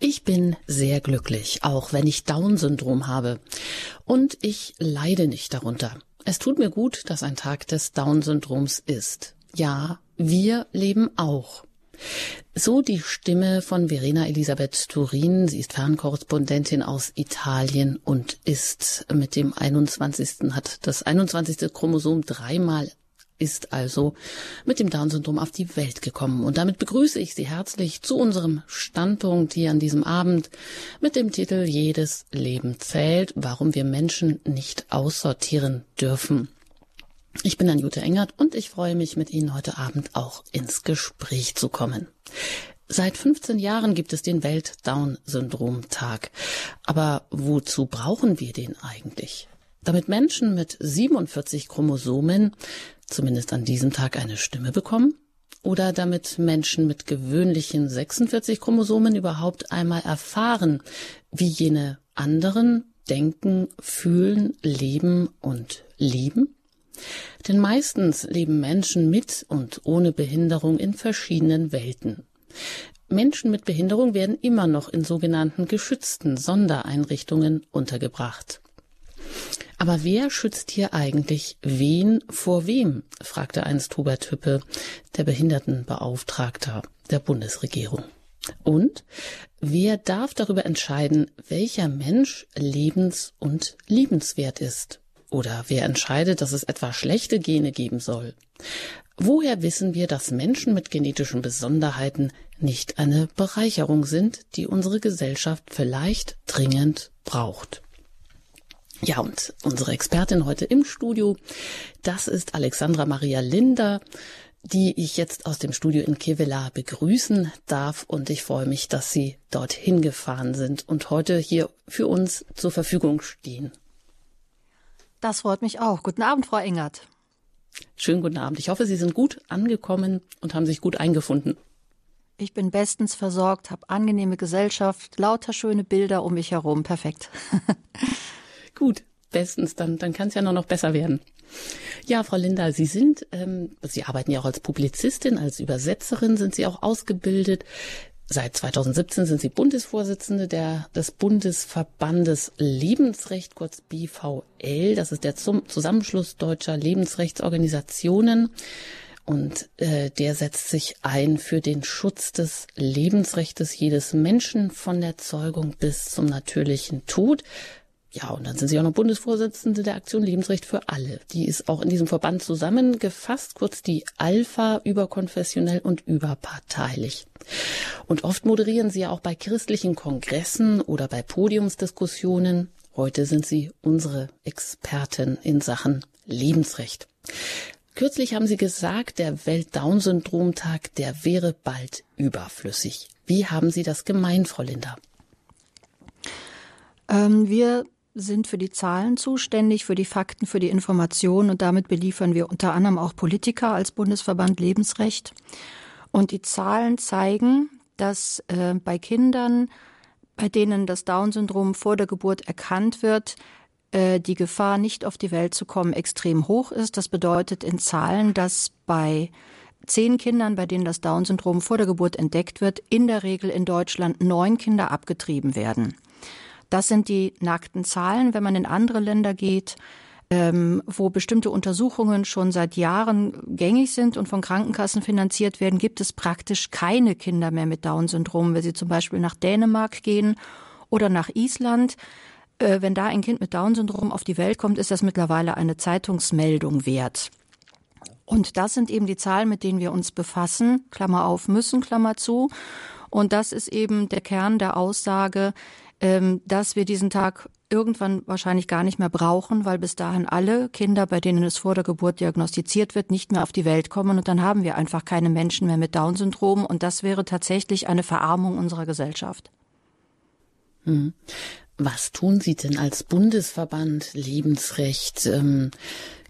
Ich bin sehr glücklich, auch wenn ich Down-Syndrom habe. Und ich leide nicht darunter. Es tut mir gut, dass ein Tag des Down-Syndroms ist. Ja, wir leben auch. So die Stimme von Verena Elisabeth Turin. Sie ist Fernkorrespondentin aus Italien und ist mit dem 21. hat das 21. Chromosom dreimal ist also mit dem Down-Syndrom auf die Welt gekommen. Und damit begrüße ich Sie herzlich zu unserem Standpunkt hier an diesem Abend mit dem Titel Jedes Leben zählt, warum wir Menschen nicht aussortieren dürfen. Ich bin Anjute Engert und ich freue mich, mit Ihnen heute Abend auch ins Gespräch zu kommen. Seit 15 Jahren gibt es den Welt-Down-Syndrom-Tag. Aber wozu brauchen wir den eigentlich? Damit Menschen mit 47 Chromosomen zumindest an diesem Tag eine Stimme bekommen? Oder damit Menschen mit gewöhnlichen 46 Chromosomen überhaupt einmal erfahren, wie jene anderen denken, fühlen, leben und lieben? Denn meistens leben Menschen mit und ohne Behinderung in verschiedenen Welten. Menschen mit Behinderung werden immer noch in sogenannten geschützten Sondereinrichtungen untergebracht. Aber wer schützt hier eigentlich wen vor wem? fragte einst Hubert Hüppe, der Behindertenbeauftragter der Bundesregierung. Und wer darf darüber entscheiden, welcher Mensch lebens- und liebenswert ist? Oder wer entscheidet, dass es etwa schlechte Gene geben soll? Woher wissen wir, dass Menschen mit genetischen Besonderheiten nicht eine Bereicherung sind, die unsere Gesellschaft vielleicht dringend braucht? Ja, und unsere Expertin heute im Studio, das ist Alexandra Maria Linder, die ich jetzt aus dem Studio in Kevela begrüßen darf. Und ich freue mich, dass Sie dorthin gefahren sind und heute hier für uns zur Verfügung stehen. Das freut mich auch. Guten Abend, Frau Engert. Schönen guten Abend. Ich hoffe, Sie sind gut angekommen und haben sich gut eingefunden. Ich bin bestens versorgt, habe angenehme Gesellschaft, lauter schöne Bilder um mich herum. Perfekt. Gut, bestens, dann, dann kann es ja nur noch besser werden. Ja, Frau Linda, Sie sind, ähm, Sie arbeiten ja auch als Publizistin, als Übersetzerin sind Sie auch ausgebildet. Seit 2017 sind Sie Bundesvorsitzende der, des Bundesverbandes Lebensrecht, kurz BVL. Das ist der zum Zusammenschluss deutscher Lebensrechtsorganisationen. Und äh, der setzt sich ein für den Schutz des Lebensrechtes jedes Menschen von der Zeugung bis zum natürlichen Tod. Ja, und dann sind Sie auch noch Bundesvorsitzende der Aktion Lebensrecht für alle. Die ist auch in diesem Verband zusammengefasst, kurz die Alpha, überkonfessionell und überparteilich. Und oft moderieren Sie ja auch bei christlichen Kongressen oder bei Podiumsdiskussionen. Heute sind Sie unsere Expertin in Sachen Lebensrecht. Kürzlich haben Sie gesagt, der Welt-Down-Syndrom-Tag, der wäre bald überflüssig. Wie haben Sie das gemeint, Frau Linda? Ähm, wir sind für die Zahlen zuständig, für die Fakten, für die Informationen und damit beliefern wir unter anderem auch Politiker als Bundesverband Lebensrecht. Und die Zahlen zeigen, dass äh, bei Kindern, bei denen das Down-Syndrom vor der Geburt erkannt wird, äh, die Gefahr, nicht auf die Welt zu kommen, extrem hoch ist. Das bedeutet in Zahlen, dass bei zehn Kindern, bei denen das Down-Syndrom vor der Geburt entdeckt wird, in der Regel in Deutschland neun Kinder abgetrieben werden. Das sind die nackten Zahlen. Wenn man in andere Länder geht, ähm, wo bestimmte Untersuchungen schon seit Jahren gängig sind und von Krankenkassen finanziert werden, gibt es praktisch keine Kinder mehr mit Down-Syndrom. Wenn Sie zum Beispiel nach Dänemark gehen oder nach Island, äh, wenn da ein Kind mit Down-Syndrom auf die Welt kommt, ist das mittlerweile eine Zeitungsmeldung wert. Und das sind eben die Zahlen, mit denen wir uns befassen, Klammer auf, müssen, Klammer zu. Und das ist eben der Kern der Aussage, dass wir diesen Tag irgendwann wahrscheinlich gar nicht mehr brauchen, weil bis dahin alle Kinder, bei denen es vor der Geburt diagnostiziert wird, nicht mehr auf die Welt kommen und dann haben wir einfach keine Menschen mehr mit Down-Syndrom und das wäre tatsächlich eine Verarmung unserer Gesellschaft. Hm. Was tun Sie denn als Bundesverband Lebensrecht? Ähm,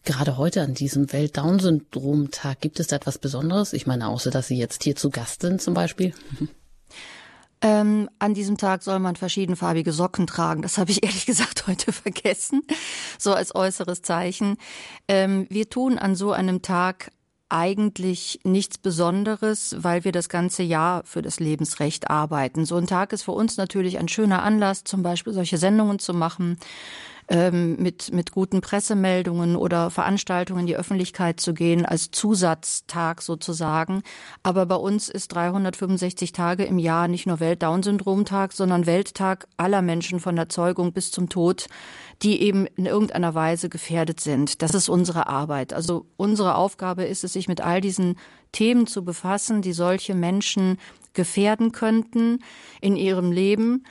gerade heute an diesem Welt-Down-Syndrom-Tag, gibt es da etwas Besonderes? Ich meine, außer dass Sie jetzt hier zu Gast sind zum Beispiel. Ähm, an diesem Tag soll man verschiedenfarbige Socken tragen. Das habe ich ehrlich gesagt heute vergessen, so als äußeres Zeichen. Ähm, wir tun an so einem Tag eigentlich nichts Besonderes, weil wir das ganze Jahr für das Lebensrecht arbeiten. So ein Tag ist für uns natürlich ein schöner Anlass, zum Beispiel solche Sendungen zu machen ähm, mit, mit guten Pressemeldungen oder Veranstaltungen in die Öffentlichkeit zu gehen, als Zusatztag sozusagen. Aber bei uns ist 365 Tage im Jahr nicht nur Welt-Down-Syndrom-Tag, sondern Welttag aller Menschen von der Zeugung bis zum Tod, die eben in irgendeiner Weise gefährdet sind. Das ist unsere Arbeit. Also unsere Aufgabe ist es, sich mit all diesen Themen zu befassen, die solche Menschen gefährden könnten in ihrem Leben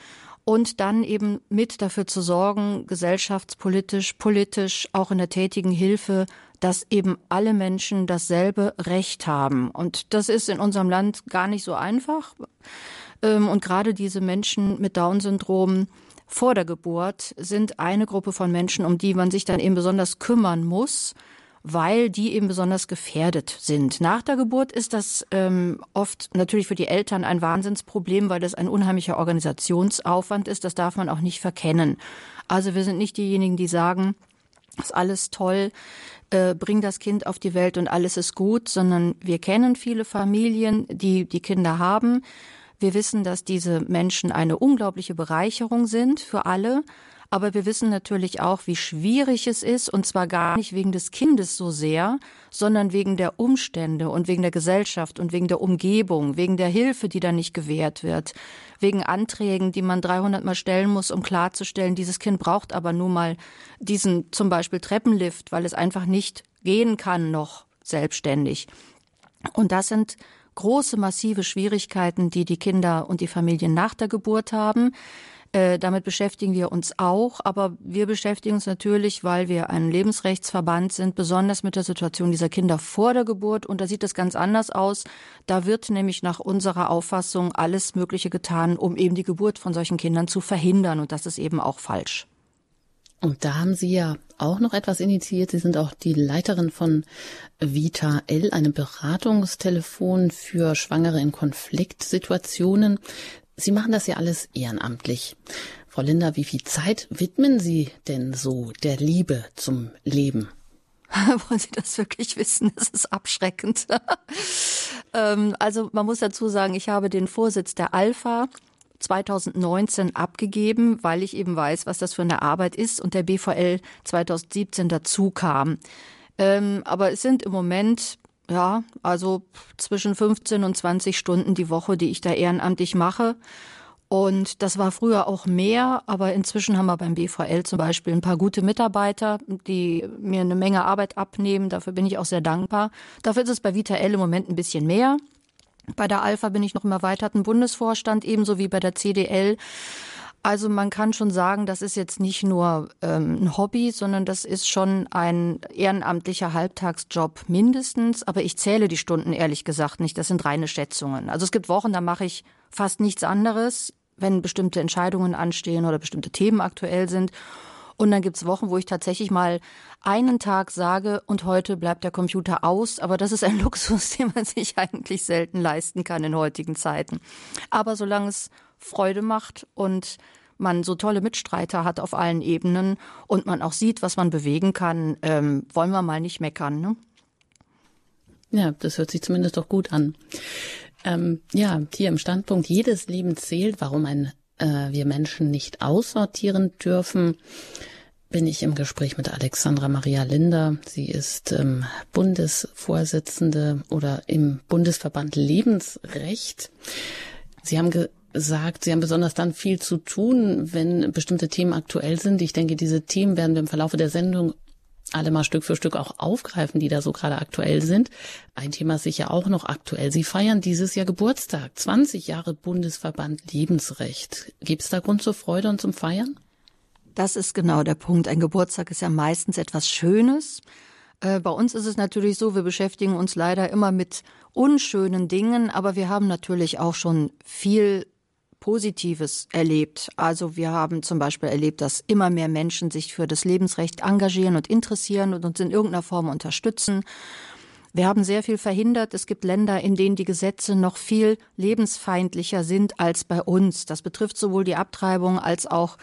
und dann eben mit dafür zu sorgen, gesellschaftspolitisch, politisch, auch in der tätigen Hilfe, dass eben alle Menschen dasselbe Recht haben. Und das ist in unserem Land gar nicht so einfach. Ähm, und gerade diese Menschen mit Down-Syndrom vor der Geburt sind eine Gruppe von Menschen, um die man sich dann eben besonders kümmern muss weil die eben besonders gefährdet sind. Nach der Geburt ist das ähm, oft natürlich für die Eltern ein Wahnsinnsproblem, weil das ein unheimlicher Organisationsaufwand ist. Das darf man auch nicht verkennen. Also wir sind nicht diejenigen, die sagen, ist alles toll, äh, bring das Kind auf die Welt und alles ist gut, sondern wir kennen viele Familien, die die Kinder haben. Wir wissen, dass diese Menschen eine unglaubliche Bereicherung sind für alle. Aber wir wissen natürlich auch, wie schwierig es ist, und zwar gar nicht wegen des Kindes so sehr, sondern wegen der Umstände und wegen der Gesellschaft und wegen der Umgebung, wegen der Hilfe, die da nicht gewährt wird, wegen Anträgen, die man 300 Mal stellen muss, um klarzustellen, dieses Kind braucht aber nun mal diesen zum Beispiel Treppenlift, weil es einfach nicht gehen kann noch selbstständig. Und das sind große, massive Schwierigkeiten, die die Kinder und die Familien nach der Geburt haben. Äh, damit beschäftigen wir uns auch, aber wir beschäftigen uns natürlich, weil wir ein Lebensrechtsverband sind, besonders mit der Situation dieser Kinder vor der Geburt. Und da sieht es ganz anders aus. Da wird nämlich nach unserer Auffassung alles Mögliche getan, um eben die Geburt von solchen Kindern zu verhindern. Und das ist eben auch falsch. Und da haben Sie ja auch noch etwas initiiert. Sie sind auch die Leiterin von Vita L, einem Beratungstelefon für Schwangere in Konfliktsituationen. Sie machen das ja alles ehrenamtlich. Frau Linda, wie viel Zeit widmen Sie denn so der Liebe zum Leben? Wollen Sie das wirklich wissen? Das ist abschreckend. Ähm, also man muss dazu sagen, ich habe den Vorsitz der Alpha 2019 abgegeben, weil ich eben weiß, was das für eine Arbeit ist und der BVL 2017 dazu kam. Ähm, aber es sind im Moment ja, also zwischen 15 und 20 Stunden die Woche, die ich da ehrenamtlich mache. Und das war früher auch mehr, aber inzwischen haben wir beim BVL zum Beispiel ein paar gute Mitarbeiter, die mir eine Menge Arbeit abnehmen. Dafür bin ich auch sehr dankbar. Dafür ist es bei Vita L im Moment ein bisschen mehr. Bei der Alpha bin ich noch im erweiterten Bundesvorstand, ebenso wie bei der CDL. Also man kann schon sagen, das ist jetzt nicht nur ähm, ein Hobby, sondern das ist schon ein ehrenamtlicher Halbtagsjob mindestens. Aber ich zähle die Stunden ehrlich gesagt nicht. Das sind reine Schätzungen. Also es gibt Wochen, da mache ich fast nichts anderes, wenn bestimmte Entscheidungen anstehen oder bestimmte Themen aktuell sind. Und dann gibt's Wochen, wo ich tatsächlich mal einen Tag sage, und heute bleibt der Computer aus. Aber das ist ein Luxus, den man sich eigentlich selten leisten kann in heutigen Zeiten. Aber solange es Freude macht und man so tolle Mitstreiter hat auf allen Ebenen und man auch sieht, was man bewegen kann, ähm, wollen wir mal nicht meckern. Ne? Ja, das hört sich zumindest doch gut an. Ähm, ja, hier im Standpunkt, jedes Leben zählt, warum ein, äh, wir Menschen nicht aussortieren dürfen, bin ich im Gespräch mit Alexandra Maria Linder. Sie ist ähm, Bundesvorsitzende oder im Bundesverband Lebensrecht. Sie haben sagt, Sie haben besonders dann viel zu tun, wenn bestimmte Themen aktuell sind. Ich denke, diese Themen werden wir im Verlaufe der Sendung alle mal Stück für Stück auch aufgreifen, die da so gerade aktuell sind. Ein Thema ist sicher auch noch aktuell. Sie feiern dieses Jahr Geburtstag, 20 Jahre Bundesverband Lebensrecht. Gibt es da Grund zur Freude und zum Feiern? Das ist genau der Punkt. Ein Geburtstag ist ja meistens etwas Schönes. Äh, bei uns ist es natürlich so, wir beschäftigen uns leider immer mit unschönen Dingen, aber wir haben natürlich auch schon viel Positives erlebt. Also wir haben zum Beispiel erlebt, dass immer mehr Menschen sich für das Lebensrecht engagieren und interessieren und uns in irgendeiner Form unterstützen. Wir haben sehr viel verhindert. Es gibt Länder, in denen die Gesetze noch viel lebensfeindlicher sind als bei uns. Das betrifft sowohl die Abtreibung als auch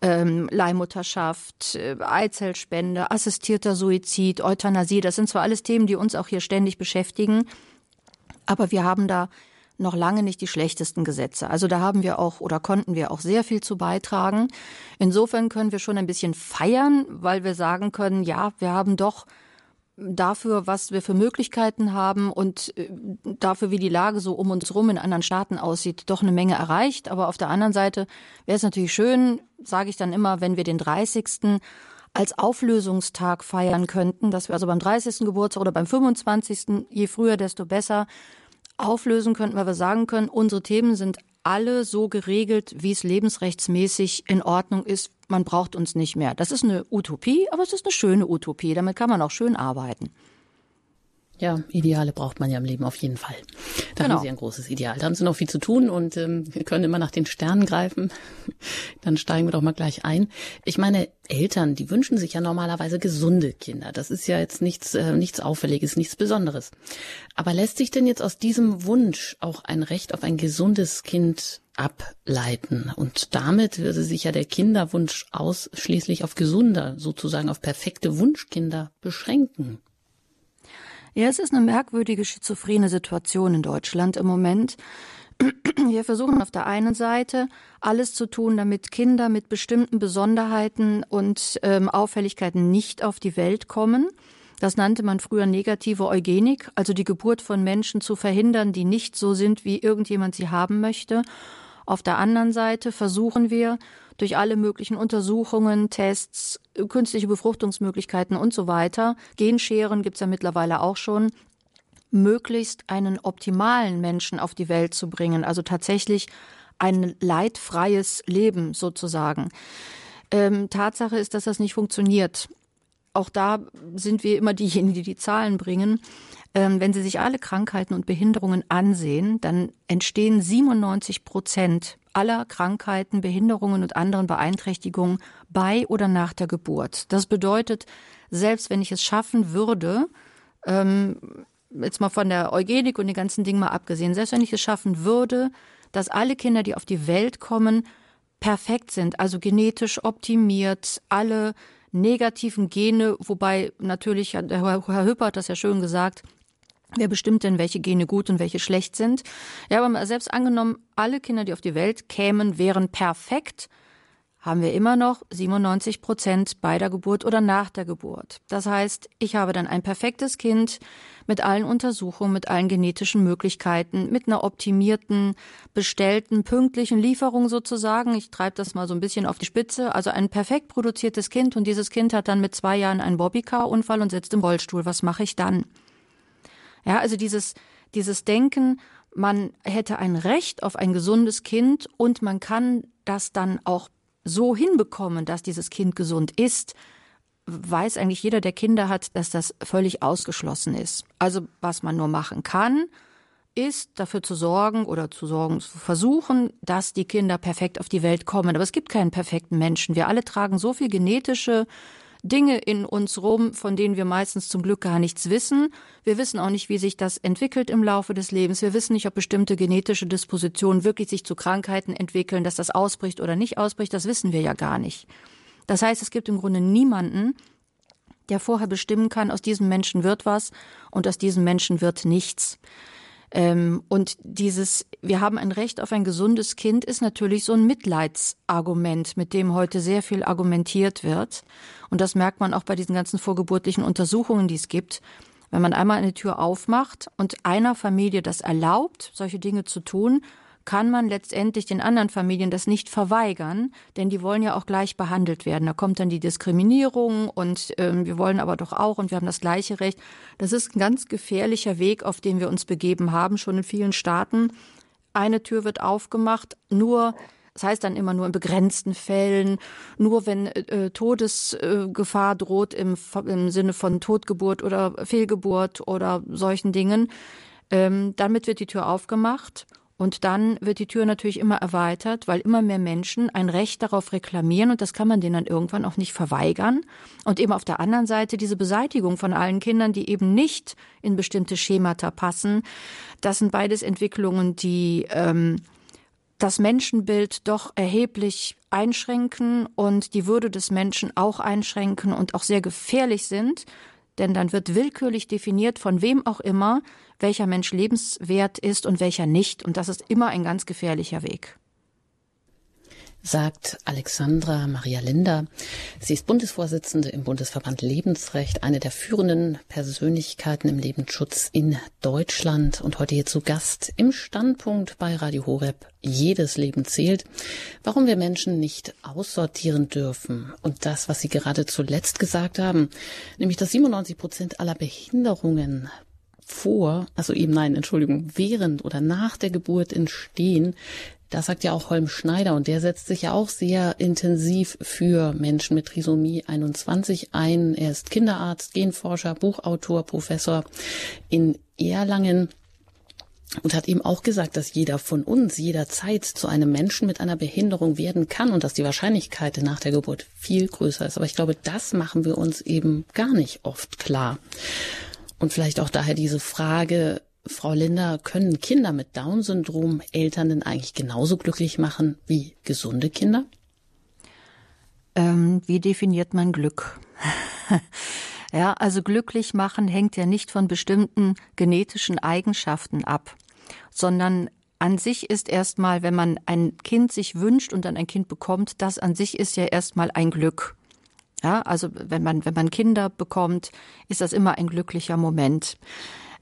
ähm, Leihmutterschaft, äh, Eizellspende, assistierter Suizid, Euthanasie. Das sind zwar alles Themen, die uns auch hier ständig beschäftigen, aber wir haben da noch lange nicht die schlechtesten Gesetze. Also da haben wir auch oder konnten wir auch sehr viel zu beitragen. Insofern können wir schon ein bisschen feiern, weil wir sagen können, ja, wir haben doch dafür, was wir für Möglichkeiten haben und äh, dafür, wie die Lage so um uns rum in anderen Staaten aussieht, doch eine Menge erreicht. Aber auf der anderen Seite wäre es natürlich schön, sage ich dann immer, wenn wir den 30. als Auflösungstag feiern könnten, dass wir also beim 30. Geburtstag oder beim 25. je früher, desto besser auflösen könnten, weil wir sagen können, unsere Themen sind alle so geregelt, wie es lebensrechtsmäßig in Ordnung ist. Man braucht uns nicht mehr. Das ist eine Utopie, aber es ist eine schöne Utopie. Damit kann man auch schön arbeiten. Ja, Ideale braucht man ja im Leben auf jeden Fall. Da genau. haben Sie ein großes Ideal. Da haben Sie noch viel zu tun und ähm, wir können immer nach den Sternen greifen. Dann steigen wir doch mal gleich ein. Ich meine, Eltern, die wünschen sich ja normalerweise gesunde Kinder. Das ist ja jetzt nichts, äh, nichts Auffälliges, nichts Besonderes. Aber lässt sich denn jetzt aus diesem Wunsch auch ein Recht auf ein gesundes Kind ableiten. Und damit würde sich ja der Kinderwunsch ausschließlich auf gesunder, sozusagen auf perfekte Wunschkinder beschränken. Ja, es ist eine merkwürdige schizophrene Situation in Deutschland im Moment. Wir versuchen auf der einen Seite alles zu tun, damit Kinder mit bestimmten Besonderheiten und ähm, Auffälligkeiten nicht auf die Welt kommen. Das nannte man früher negative Eugenik, also die Geburt von Menschen zu verhindern, die nicht so sind, wie irgendjemand sie haben möchte. Auf der anderen Seite versuchen wir, durch alle möglichen Untersuchungen, Tests, künstliche Befruchtungsmöglichkeiten und so weiter, Genscheren gibt's ja mittlerweile auch schon, möglichst einen optimalen Menschen auf die Welt zu bringen, also tatsächlich ein leidfreies Leben sozusagen. Ähm, Tatsache ist, dass das nicht funktioniert. Auch da sind wir immer diejenigen, die die Zahlen bringen. Ähm, wenn Sie sich alle Krankheiten und Behinderungen ansehen, dann entstehen 97 Prozent aller Krankheiten, Behinderungen und anderen Beeinträchtigungen bei oder nach der Geburt. Das bedeutet, selbst wenn ich es schaffen würde, ähm, jetzt mal von der Eugenik und den ganzen Dingen mal abgesehen, selbst wenn ich es schaffen würde, dass alle Kinder, die auf die Welt kommen, perfekt sind, also genetisch optimiert, alle negativen Gene, wobei natürlich, Herr Hüpper hat das ja schön gesagt, Wer bestimmt denn, welche Gene gut und welche schlecht sind? Ja, aber selbst angenommen, alle Kinder, die auf die Welt kämen, wären perfekt, haben wir immer noch 97 Prozent bei der Geburt oder nach der Geburt. Das heißt, ich habe dann ein perfektes Kind mit allen Untersuchungen, mit allen genetischen Möglichkeiten, mit einer optimierten, bestellten, pünktlichen Lieferung sozusagen. Ich treibe das mal so ein bisschen auf die Spitze. Also ein perfekt produziertes Kind und dieses Kind hat dann mit zwei Jahren einen Bobbycar-Unfall und sitzt im Rollstuhl. Was mache ich dann? Ja, also dieses, dieses Denken, man hätte ein Recht auf ein gesundes Kind und man kann das dann auch so hinbekommen, dass dieses Kind gesund ist, weiß eigentlich jeder, der Kinder hat, dass das völlig ausgeschlossen ist. Also was man nur machen kann, ist dafür zu sorgen oder zu sorgen, zu versuchen, dass die Kinder perfekt auf die Welt kommen. Aber es gibt keinen perfekten Menschen. Wir alle tragen so viel genetische Dinge in uns rum, von denen wir meistens zum Glück gar nichts wissen. Wir wissen auch nicht, wie sich das entwickelt im Laufe des Lebens. Wir wissen nicht, ob bestimmte genetische Dispositionen wirklich sich zu Krankheiten entwickeln, dass das ausbricht oder nicht ausbricht. Das wissen wir ja gar nicht. Das heißt, es gibt im Grunde niemanden, der vorher bestimmen kann, aus diesem Menschen wird was und aus diesem Menschen wird nichts. Ähm, und dieses, wir haben ein Recht auf ein gesundes Kind, ist natürlich so ein Mitleidsargument, mit dem heute sehr viel argumentiert wird. Und das merkt man auch bei diesen ganzen vorgeburtlichen Untersuchungen, die es gibt. Wenn man einmal eine Tür aufmacht und einer Familie das erlaubt, solche Dinge zu tun, kann man letztendlich den anderen Familien das nicht verweigern, denn die wollen ja auch gleich behandelt werden. Da kommt dann die Diskriminierung und ähm, wir wollen aber doch auch und wir haben das gleiche Recht. Das ist ein ganz gefährlicher Weg, auf den wir uns begeben haben, schon in vielen Staaten. Eine Tür wird aufgemacht, nur das heißt dann immer nur in begrenzten Fällen, nur wenn äh, Todesgefahr droht im, im Sinne von Totgeburt oder Fehlgeburt oder solchen Dingen. Ähm, damit wird die Tür aufgemacht und dann wird die Tür natürlich immer erweitert, weil immer mehr Menschen ein Recht darauf reklamieren und das kann man denen dann irgendwann auch nicht verweigern. Und eben auf der anderen Seite diese Beseitigung von allen Kindern, die eben nicht in bestimmte Schemata passen. Das sind beides Entwicklungen, die ähm, das Menschenbild doch erheblich einschränken und die Würde des Menschen auch einschränken und auch sehr gefährlich sind, denn dann wird willkürlich definiert, von wem auch immer, welcher Mensch lebenswert ist und welcher nicht. Und das ist immer ein ganz gefährlicher Weg sagt Alexandra Maria Linder. Sie ist Bundesvorsitzende im Bundesverband Lebensrecht, eine der führenden Persönlichkeiten im Lebensschutz in Deutschland und heute hier zu Gast im Standpunkt bei Radio Horeb. Jedes Leben zählt. Warum wir Menschen nicht aussortieren dürfen. Und das, was Sie gerade zuletzt gesagt haben, nämlich dass 97 Prozent aller Behinderungen vor, also eben nein, Entschuldigung, während oder nach der Geburt entstehen, das sagt ja auch Holm Schneider und der setzt sich ja auch sehr intensiv für Menschen mit Trisomie 21 ein. Er ist Kinderarzt, Genforscher, Buchautor, Professor in Erlangen und hat eben auch gesagt, dass jeder von uns jederzeit zu einem Menschen mit einer Behinderung werden kann und dass die Wahrscheinlichkeit nach der Geburt viel größer ist. Aber ich glaube, das machen wir uns eben gar nicht oft klar. Und vielleicht auch daher diese Frage, Frau Linder, können Kinder mit Down-Syndrom Eltern denn eigentlich genauso glücklich machen wie gesunde Kinder? Ähm, wie definiert man Glück? ja, also glücklich machen hängt ja nicht von bestimmten genetischen Eigenschaften ab, sondern an sich ist erstmal, wenn man ein Kind sich wünscht und dann ein Kind bekommt, das an sich ist ja erstmal ein Glück. Ja, also wenn man, wenn man Kinder bekommt, ist das immer ein glücklicher Moment.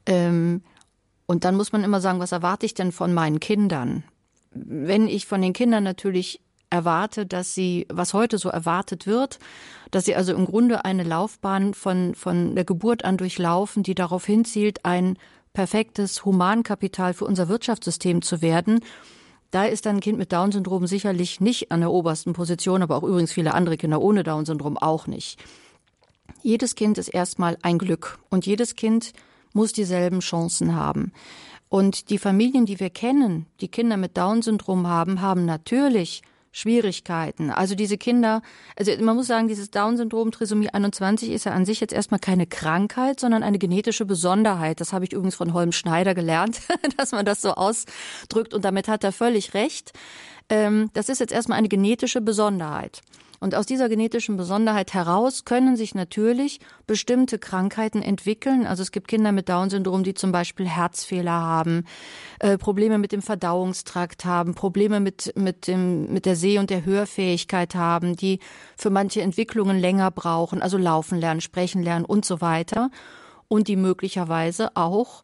Ähm, und dann muss man immer sagen, was erwarte ich denn von meinen Kindern? Wenn ich von den Kindern natürlich erwarte, dass sie, was heute so erwartet wird, dass sie also im Grunde eine Laufbahn von, von der Geburt an durchlaufen, die darauf hinzielt, ein perfektes Humankapital für unser Wirtschaftssystem zu werden. Da ist ein Kind mit Down-Syndrom sicherlich nicht an der obersten Position, aber auch übrigens viele andere Kinder ohne Down-Syndrom auch nicht. Jedes Kind ist erstmal ein Glück und jedes Kind muss dieselben Chancen haben. Und die Familien, die wir kennen, die Kinder mit Down-Syndrom haben, haben natürlich Schwierigkeiten. Also diese Kinder, also man muss sagen, dieses Down-Syndrom, Trisomie 21 ist ja an sich jetzt erstmal keine Krankheit, sondern eine genetische Besonderheit. Das habe ich übrigens von Holm Schneider gelernt, dass man das so ausdrückt und damit hat er völlig recht. Ähm, das ist jetzt erstmal eine genetische Besonderheit. Und aus dieser genetischen Besonderheit heraus können sich natürlich bestimmte Krankheiten entwickeln. Also es gibt Kinder mit Down-Syndrom, die zum Beispiel Herzfehler haben, äh, Probleme mit dem Verdauungstrakt haben, Probleme mit, mit, dem, mit der Seh- und der Hörfähigkeit haben, die für manche Entwicklungen länger brauchen, also laufen lernen, sprechen lernen und so weiter. Und die möglicherweise auch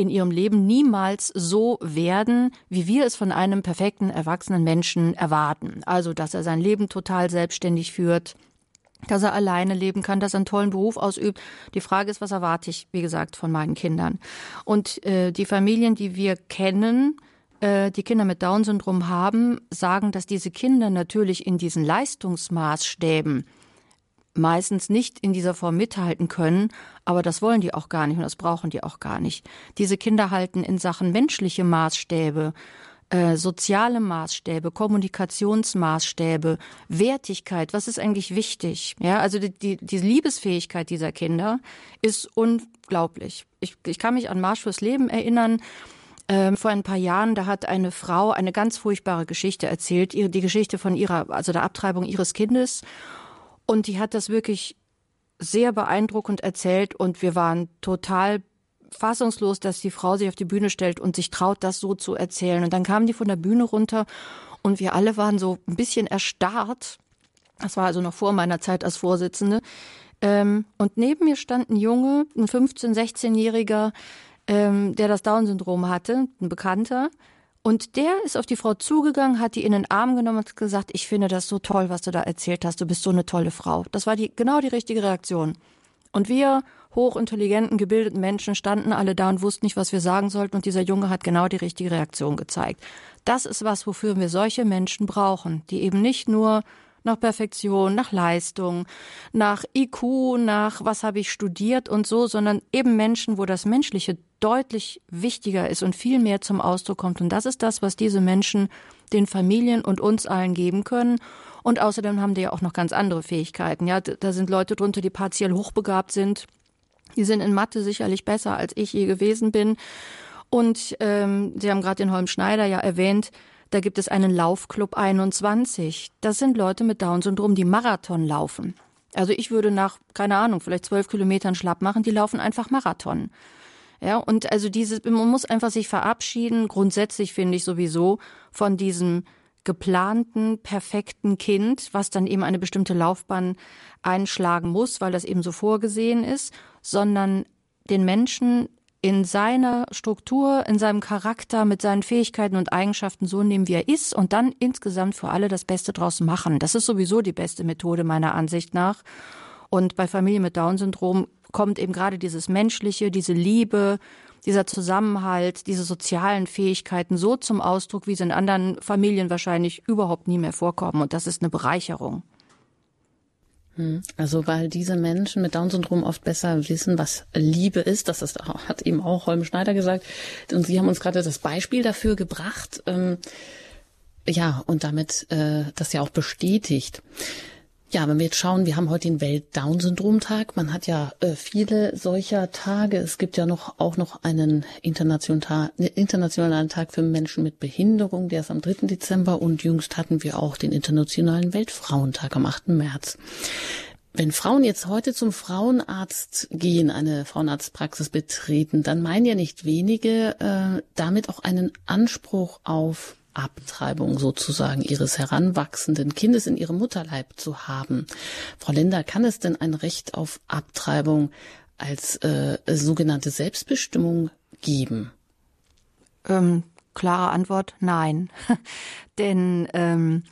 in ihrem Leben niemals so werden, wie wir es von einem perfekten erwachsenen Menschen erwarten. Also, dass er sein Leben total selbstständig führt, dass er alleine leben kann, dass er einen tollen Beruf ausübt. Die Frage ist, was erwarte ich, wie gesagt, von meinen Kindern? Und äh, die Familien, die wir kennen, äh, die Kinder mit Down-Syndrom haben, sagen, dass diese Kinder natürlich in diesen Leistungsmaßstäben meistens nicht in dieser Form mithalten können, aber das wollen die auch gar nicht und das brauchen die auch gar nicht. Diese Kinder halten in Sachen menschliche Maßstäbe, äh, soziale Maßstäbe, Kommunikationsmaßstäbe, Wertigkeit, was ist eigentlich wichtig? Ja, also die, die, die Liebesfähigkeit dieser Kinder ist unglaublich. Ich, ich kann mich an Marsch fürs Leben erinnern, ähm, vor ein paar Jahren, da hat eine Frau eine ganz furchtbare Geschichte erzählt, die Geschichte von ihrer, also der Abtreibung ihres Kindes. Und die hat das wirklich sehr beeindruckend erzählt und wir waren total fassungslos, dass die Frau sich auf die Bühne stellt und sich traut, das so zu erzählen. Und dann kam die von der Bühne runter und wir alle waren so ein bisschen erstarrt. Das war also noch vor meiner Zeit als Vorsitzende. Ähm, und neben mir stand ein Junge, ein 15-, 16-Jähriger, ähm, der das Down-Syndrom hatte, ein Bekannter. Und der ist auf die Frau zugegangen, hat die in den Arm genommen und gesagt, ich finde das so toll, was du da erzählt hast, du bist so eine tolle Frau. Das war die, genau die richtige Reaktion. Und wir hochintelligenten, gebildeten Menschen standen alle da und wussten nicht, was wir sagen sollten. Und dieser Junge hat genau die richtige Reaktion gezeigt. Das ist was, wofür wir solche Menschen brauchen, die eben nicht nur nach Perfektion, nach Leistung, nach IQ, nach was habe ich studiert und so, sondern eben Menschen, wo das Menschliche deutlich wichtiger ist und viel mehr zum Ausdruck kommt. Und das ist das, was diese Menschen den Familien und uns allen geben können. Und außerdem haben die ja auch noch ganz andere Fähigkeiten. Ja, da sind Leute drunter, die partiell hochbegabt sind. Die sind in Mathe sicherlich besser, als ich je gewesen bin. Und ähm, Sie haben gerade den Holm Schneider ja erwähnt Da gibt es einen Laufclub 21. Das sind Leute mit Down-Syndrom, die Marathon laufen. Also ich würde nach, keine Ahnung, vielleicht zwölf Kilometern schlapp machen, die laufen einfach Marathon. Ja, und also dieses, man muss einfach sich verabschieden, grundsätzlich finde ich sowieso, von diesem geplanten, perfekten Kind, was dann eben eine bestimmte Laufbahn einschlagen muss, weil das eben so vorgesehen ist, sondern den Menschen in seiner Struktur, in seinem Charakter, mit seinen Fähigkeiten und Eigenschaften so nehmen, wie er ist und dann insgesamt für alle das Beste draus machen. Das ist sowieso die beste Methode meiner Ansicht nach. Und bei Familien mit Down-Syndrom kommt eben gerade dieses Menschliche, diese Liebe, dieser Zusammenhalt, diese sozialen Fähigkeiten so zum Ausdruck, wie sie in anderen Familien wahrscheinlich überhaupt nie mehr vorkommen. Und das ist eine Bereicherung. Hm. Also weil diese Menschen mit Down-Syndrom oft besser wissen, was Liebe ist. Das ist, hat eben auch Holm Schneider gesagt. Und Sie haben uns gerade das Beispiel dafür gebracht. Ähm, ja, und damit äh, das ja auch bestätigt. Ja, wenn wir jetzt schauen, wir haben heute den Welt-Down-Syndrom-Tag. Man hat ja äh, viele solcher Tage. Es gibt ja noch auch noch einen internationalen, internationalen Tag für Menschen mit Behinderung, der ist am 3. Dezember und jüngst hatten wir auch den internationalen Weltfrauentag am 8. März. Wenn Frauen jetzt heute zum Frauenarzt gehen, eine Frauenarztpraxis betreten, dann meinen ja nicht wenige äh, damit auch einen Anspruch auf Abtreibung sozusagen ihres heranwachsenden Kindes in ihrem Mutterleib zu haben. Frau Lender, kann es denn ein Recht auf Abtreibung als äh, sogenannte Selbstbestimmung geben? Ähm, klare Antwort, nein. Denn ähm,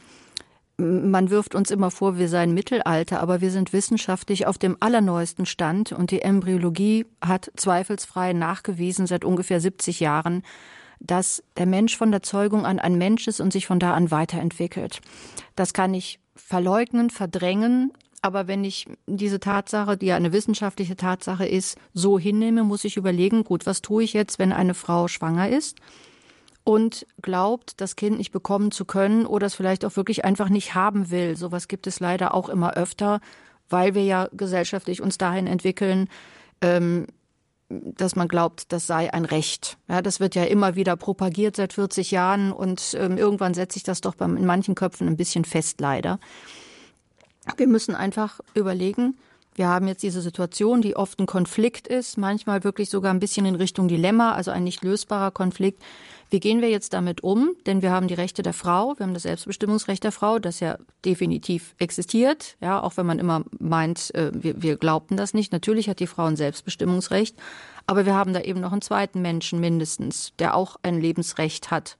man wirft uns immer vor, wir seien Mittelalter, aber wir sind wissenschaftlich auf dem allerneuesten Stand und die Embryologie hat zweifelsfrei nachgewiesen seit ungefähr 70 Jahren, dass der Mensch von der Zeugung an ein Mensch ist und sich von da an weiterentwickelt. Das kann ich verleugnen, verdrängen, aber wenn ich diese Tatsache, die ja eine wissenschaftliche Tatsache ist, so hinnehme, muss ich überlegen, gut, was tue ich jetzt, wenn eine Frau schwanger ist und glaubt, das Kind nicht bekommen zu können oder es vielleicht auch wirklich einfach nicht haben will. Sowas gibt es leider auch immer öfter, weil wir ja gesellschaftlich uns dahin entwickeln, ähm, dass man glaubt, das sei ein Recht. Ja, das wird ja immer wieder propagiert seit 40 Jahren und ähm, irgendwann setzt sich das doch beim, in manchen Köpfen ein bisschen fest, leider. Wir müssen einfach überlegen, wir haben jetzt diese Situation, die oft ein Konflikt ist, manchmal wirklich sogar ein bisschen in Richtung Dilemma, also ein nicht lösbarer Konflikt. Wie gehen wir jetzt damit um? Denn wir haben die Rechte der Frau, wir haben das Selbstbestimmungsrecht der Frau, das ja definitiv existiert. Ja, auch wenn man immer meint, äh, wir, wir glaubten das nicht. Natürlich hat die Frau ein Selbstbestimmungsrecht, aber wir haben da eben noch einen zweiten Menschen mindestens, der auch ein Lebensrecht hat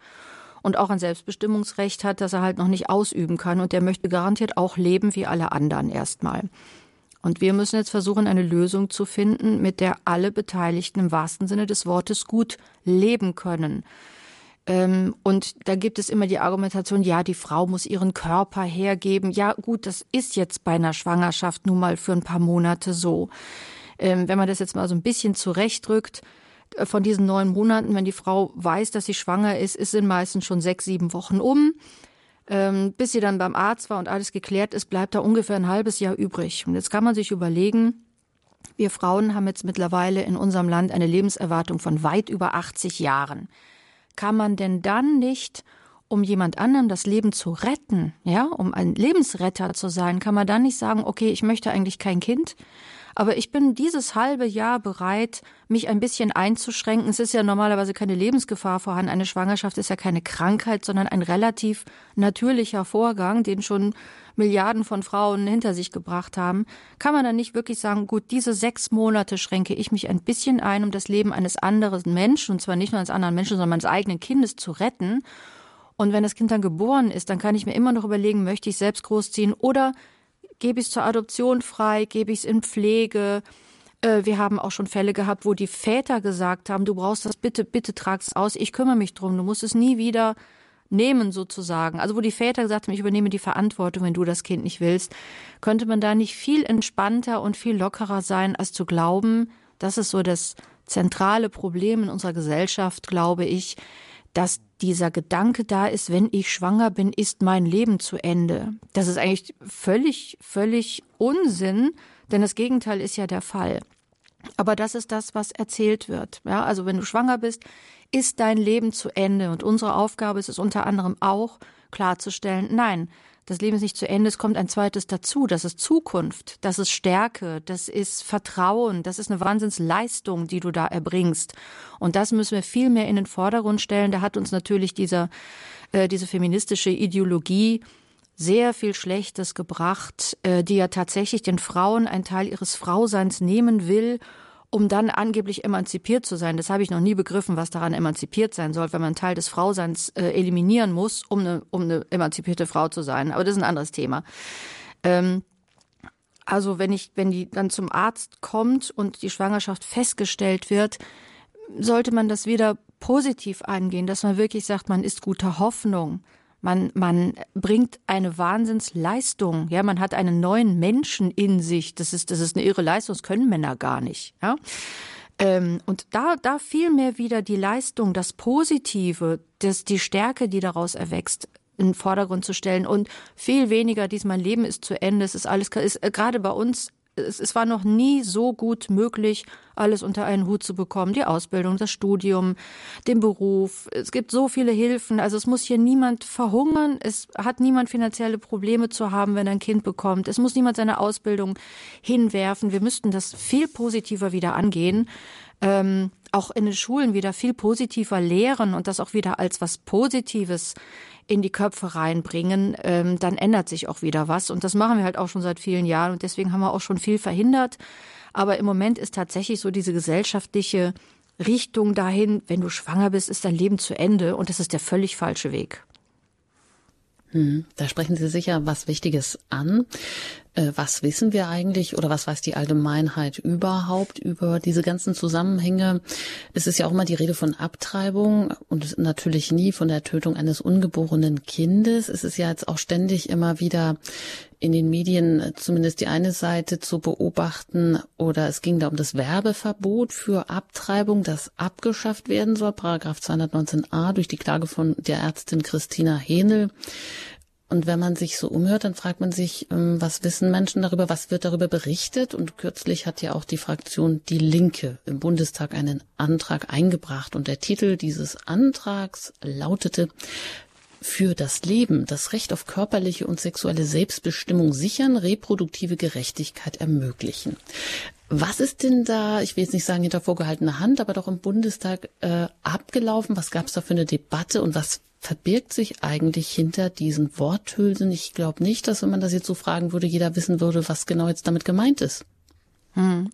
und auch ein Selbstbestimmungsrecht hat, das er halt noch nicht ausüben kann und der möchte garantiert auch leben wie alle anderen erstmal. Und wir müssen jetzt versuchen, eine Lösung zu finden, mit der alle Beteiligten im wahrsten Sinne des Wortes gut leben können. Ähm, und da gibt es immer die Argumentation, ja, die Frau muss ihren Körper hergeben. Ja, gut, das ist jetzt bei einer Schwangerschaft nun mal für ein paar Monate so. Ähm, wenn man das jetzt mal so ein bisschen zurechtrückt, äh, von diesen neun Monaten, wenn die Frau weiß, dass sie schwanger ist, ist sind meistens schon sechs, sieben Wochen um. Ähm, bis sie dann beim Arzt war und alles geklärt ist, bleibt da ungefähr ein halbes Jahr übrig. Und jetzt kann man sich überlegen, wir Frauen haben jetzt mittlerweile in unserem Land eine Lebenserwartung von weit über 80 Jahren kann man denn dann nicht, um jemand anderem das Leben zu retten, ja, um ein Lebensretter zu sein, kann man dann nicht sagen, okay, ich möchte eigentlich kein Kind, aber ich bin dieses halbe Jahr bereit, mich ein bisschen einzuschränken. Es ist ja normalerweise keine Lebensgefahr vorhanden. Eine Schwangerschaft ist ja keine Krankheit, sondern ein relativ natürlicher Vorgang, den schon Milliarden von Frauen hinter sich gebracht haben. Kann man dann nicht wirklich sagen, gut, diese sechs Monate schränke ich mich ein bisschen ein, um das Leben eines anderen Menschen, und zwar nicht nur eines anderen Menschen, sondern meines eigenen Kindes zu retten. Und wenn das Kind dann geboren ist, dann kann ich mir immer noch überlegen, möchte ich selbst großziehen oder gebe ich es zur Adoption frei, gebe ich es in Pflege. Äh, wir haben auch schon Fälle gehabt, wo die Väter gesagt haben, du brauchst das bitte, bitte trag's aus, ich kümmere mich drum, du musst es nie wieder nehmen sozusagen. Also wo die Väter gesagt haben, ich übernehme die Verantwortung, wenn du das Kind nicht willst, könnte man da nicht viel entspannter und viel lockerer sein, als zu glauben, das ist so das zentrale Problem in unserer Gesellschaft, glaube ich, dass dieser Gedanke da ist, wenn ich schwanger bin, ist mein Leben zu Ende. Das ist eigentlich völlig, völlig Unsinn, denn das Gegenteil ist ja der Fall. Aber das ist das, was erzählt wird. Ja, also wenn du schwanger bist, ist dein Leben zu Ende? Und unsere Aufgabe ist es unter anderem auch klarzustellen, nein, das Leben ist nicht zu Ende, es kommt ein zweites dazu, das ist Zukunft, das ist Stärke, das ist Vertrauen, das ist eine Wahnsinnsleistung, die du da erbringst. Und das müssen wir viel mehr in den Vordergrund stellen. Da hat uns natürlich dieser, äh, diese feministische Ideologie sehr viel Schlechtes gebracht, äh, die ja tatsächlich den Frauen einen Teil ihres Frauseins nehmen will um dann angeblich emanzipiert zu sein. Das habe ich noch nie begriffen, was daran emanzipiert sein soll, wenn man einen Teil des Frauseins äh, eliminieren muss, um eine, um eine emanzipierte Frau zu sein. Aber das ist ein anderes Thema. Ähm, also wenn ich, wenn die dann zum Arzt kommt und die Schwangerschaft festgestellt wird, sollte man das wieder positiv angehen, dass man wirklich sagt, man ist guter Hoffnung. Man, man bringt eine Wahnsinnsleistung. Ja, man hat einen neuen Menschen in sich. Das ist, das ist eine irre Leistung. Das können Männer gar nicht. Ja. Ähm, und da, da viel mehr wieder die Leistung, das Positive, das, die Stärke, die daraus erwächst, in den Vordergrund zu stellen und viel weniger, dies mein Leben ist zu Ende, es ist alles, ist, äh, gerade bei uns es, es war noch nie so gut möglich, alles unter einen Hut zu bekommen. Die Ausbildung, das Studium, den Beruf. Es gibt so viele Hilfen. Also es muss hier niemand verhungern. Es hat niemand finanzielle Probleme zu haben, wenn er ein Kind bekommt. Es muss niemand seine Ausbildung hinwerfen. Wir müssten das viel positiver wieder angehen. Ähm, auch in den Schulen wieder viel positiver lehren und das auch wieder als was Positives in die Köpfe reinbringen, ähm, dann ändert sich auch wieder was. Und das machen wir halt auch schon seit vielen Jahren und deswegen haben wir auch schon viel verhindert. Aber im Moment ist tatsächlich so diese gesellschaftliche Richtung dahin, wenn du schwanger bist, ist dein Leben zu Ende und das ist der völlig falsche Weg. Hm, da sprechen Sie sicher was Wichtiges an. Äh, was wissen wir eigentlich oder was weiß die Allgemeinheit überhaupt über diese ganzen Zusammenhänge? Es ist ja auch immer die Rede von Abtreibung und natürlich nie von der Tötung eines ungeborenen Kindes. Es ist ja jetzt auch ständig immer wieder in den Medien zumindest die eine Seite zu beobachten oder es ging da um das Werbeverbot für Abtreibung, das abgeschafft werden soll, Paragraph 219a durch die Klage von der Ärztin Christina Hähnel. Und wenn man sich so umhört, dann fragt man sich, ähm, was wissen Menschen darüber, was wird darüber berichtet? Und kürzlich hat ja auch die Fraktion Die Linke im Bundestag einen Antrag eingebracht. Und der Titel dieses Antrags lautete für das Leben, das Recht auf körperliche und sexuelle Selbstbestimmung sichern, reproduktive Gerechtigkeit ermöglichen. Was ist denn da, ich will jetzt nicht sagen hinter vorgehaltener Hand, aber doch im Bundestag äh, abgelaufen? Was gab es da für eine Debatte und was verbirgt sich eigentlich hinter diesen Worthülsen? Ich glaube nicht, dass wenn man das jetzt so fragen würde, jeder wissen würde, was genau jetzt damit gemeint ist. Hm.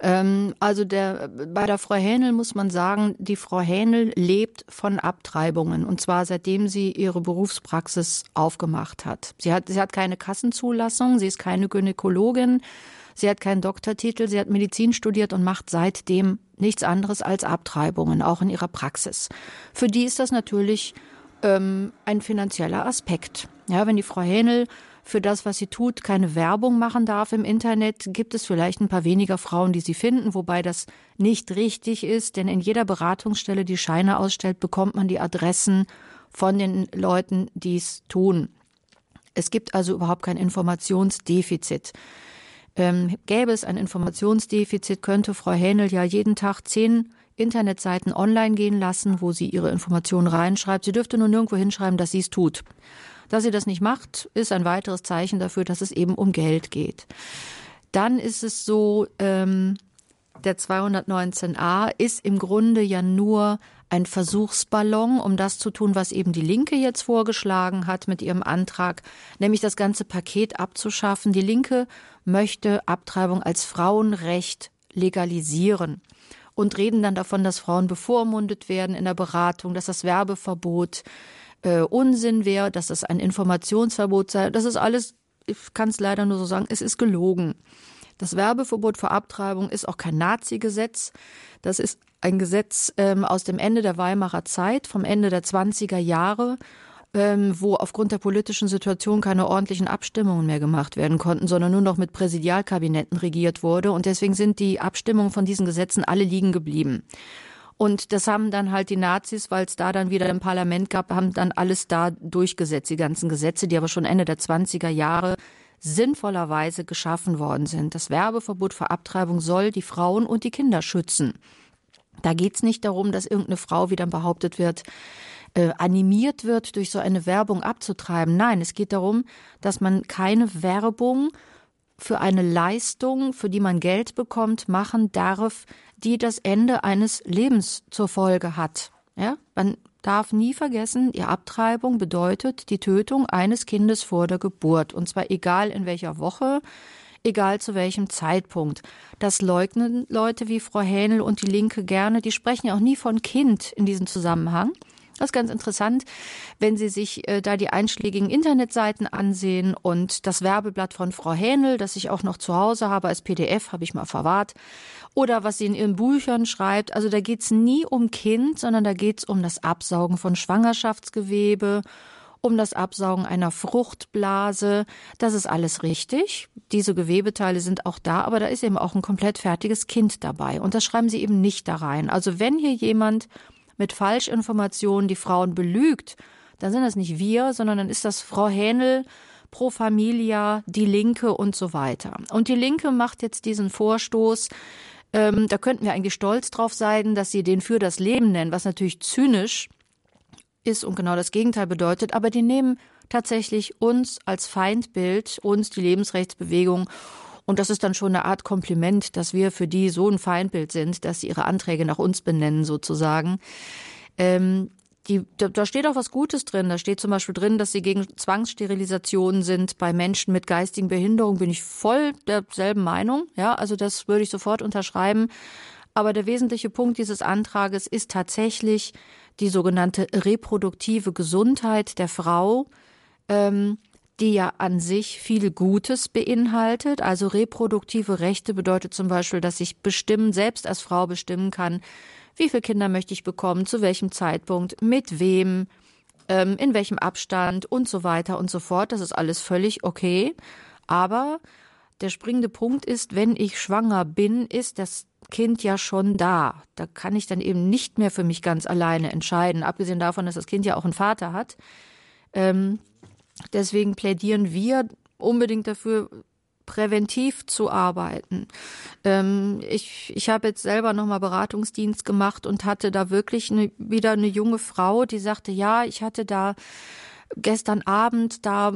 Ähm, also der, bei der Frau Hähnel muss man sagen, die Frau Hähnel lebt von Abtreibungen und zwar seitdem sie ihre Berufspraxis aufgemacht hat. Sie hat, sie hat keine Kassenzulassung, sie ist keine Gynäkologin, sie hat keinen Doktortitel, sie hat Medizin studiert und macht seitdem nichts anderes als Abtreibungen, auch in ihrer Praxis. Für die ist das natürlich ähm, ein finanzieller Aspekt. Ja, wenn die Frau Hähnel für das, was sie tut, keine Werbung machen darf im Internet, gibt es vielleicht ein paar weniger Frauen, die sie finden, wobei das nicht richtig ist, denn in jeder Beratungsstelle, die Scheine ausstellt, bekommt man die Adressen von den Leuten, die es tun. Es gibt also überhaupt kein Informationsdefizit. Ähm, gäbe es ein Informationsdefizit, könnte Frau Hähnel ja jeden Tag zehn Internetseiten online gehen lassen, wo sie ihre Informationen reinschreibt. Sie dürfte nur nirgendwo hinschreiben, dass sie es tut. Dass sie das nicht macht, ist ein weiteres Zeichen dafür, dass es eben um Geld geht. Dann ist es so, ähm, der 219a ist im Grunde ja nur ein Versuchsballon, um das zu tun, was eben die Linke jetzt vorgeschlagen hat mit ihrem Antrag, nämlich das ganze Paket abzuschaffen. Die Linke möchte Abtreibung als Frauenrecht legalisieren und reden dann davon, dass Frauen bevormundet werden in der Beratung, dass das Werbeverbot äh, Unsinn wäre, dass das ein Informationsverbot sei. Das ist alles, ich kann es leider nur so sagen, es ist gelogen. Das Werbeverbot für Abtreibung ist auch kein Nazi-Gesetz. Das ist ein Gesetz ähm, aus dem Ende der Weimarer Zeit, vom Ende der 20er Jahre ähm, wo aufgrund der politischen Situation keine ordentlichen Abstimmungen mehr gemacht werden konnten, sondern nur noch mit Präsidialkabinetten regiert wurde. Und deswegen sind die Abstimmungen von diesen Gesetzen alle liegen geblieben. Und das haben dann halt die Nazis, weil es da dann wieder im Parlament gab, haben dann alles da durchgesetzt, die ganzen Gesetze, die aber schon Ende der 20er Jahre sinnvollerweise geschaffen worden sind. Das Werbeverbot für Abtreibung soll die Frauen und die Kinder schützen. Da geht's nicht darum, dass irgendeine Frau, wie dann behauptet wird, äh, animiert wird, durch so eine Werbung abzutreiben. Nein, es geht darum, dass man keine Werbung für eine Leistung, für die man Geld bekommt, machen darf, die das Ende eines Lebens zur Folge hat. Ja, man darf nie vergessen, die Abtreibung bedeutet die Tötung eines Kindes vor der Geburt. Und zwar egal in welcher Woche, egal zu welchem Zeitpunkt. Das leugnen Leute wie Frau Hähnel und die Linke gerne. Die sprechen ja auch nie von Kind in diesem Zusammenhang. Das ist ganz interessant, wenn Sie sich äh, da die einschlägigen Internetseiten ansehen und das Werbeblatt von Frau Hähnel, das ich auch noch zu Hause habe als PDF, habe ich mal verwahrt, oder was sie in ihren Büchern schreibt. Also da geht's nie um Kind, sondern da geht's um das Absaugen von Schwangerschaftsgewebe, um das Absaugen einer Fruchtblase. Das ist alles richtig. Diese Gewebeteile sind auch da, aber da ist eben auch ein komplett fertiges Kind dabei. Und das schreiben sie eben nicht da rein. Also wenn hier jemand mit Falschinformationen die Frauen belügt, dann sind das nicht wir, sondern dann ist das Frau Hähnel, Pro Familia, die Linke und so weiter. Und die Linke macht jetzt diesen Vorstoß, ähm, da könnten wir eigentlich stolz drauf sein, dass sie den für das Leben nennen, was natürlich zynisch ist und genau das Gegenteil bedeutet, aber die nehmen tatsächlich uns als Feindbild, uns die Lebensrechtsbewegung und das ist dann schon eine Art Kompliment, dass wir für die so ein Feindbild sind, dass sie ihre Anträge nach uns benennen, sozusagen. Ähm, die, da, da steht auch was Gutes drin. Da steht zum Beispiel drin, dass sie gegen Zwangssterilisationen sind bei Menschen mit geistigen Behinderungen. Bin ich voll derselben Meinung. Ja, also das würde ich sofort unterschreiben. Aber der wesentliche Punkt dieses Antrages ist tatsächlich die sogenannte reproduktive Gesundheit der Frau. Ähm, die ja an sich viel Gutes beinhaltet. Also reproduktive Rechte bedeutet zum Beispiel, dass ich bestimmen, selbst als Frau bestimmen kann, wie viele Kinder möchte ich bekommen, zu welchem Zeitpunkt, mit wem, ähm, in welchem Abstand und so weiter und so fort. Das ist alles völlig okay. Aber der springende Punkt ist, wenn ich schwanger bin, ist das Kind ja schon da. Da kann ich dann eben nicht mehr für mich ganz alleine entscheiden, abgesehen davon, dass das Kind ja auch einen Vater hat. Ähm, Deswegen plädieren wir unbedingt dafür, präventiv zu arbeiten. Ähm, ich ich habe jetzt selber nochmal Beratungsdienst gemacht und hatte da wirklich eine, wieder eine junge Frau, die sagte, ja, ich hatte da gestern Abend da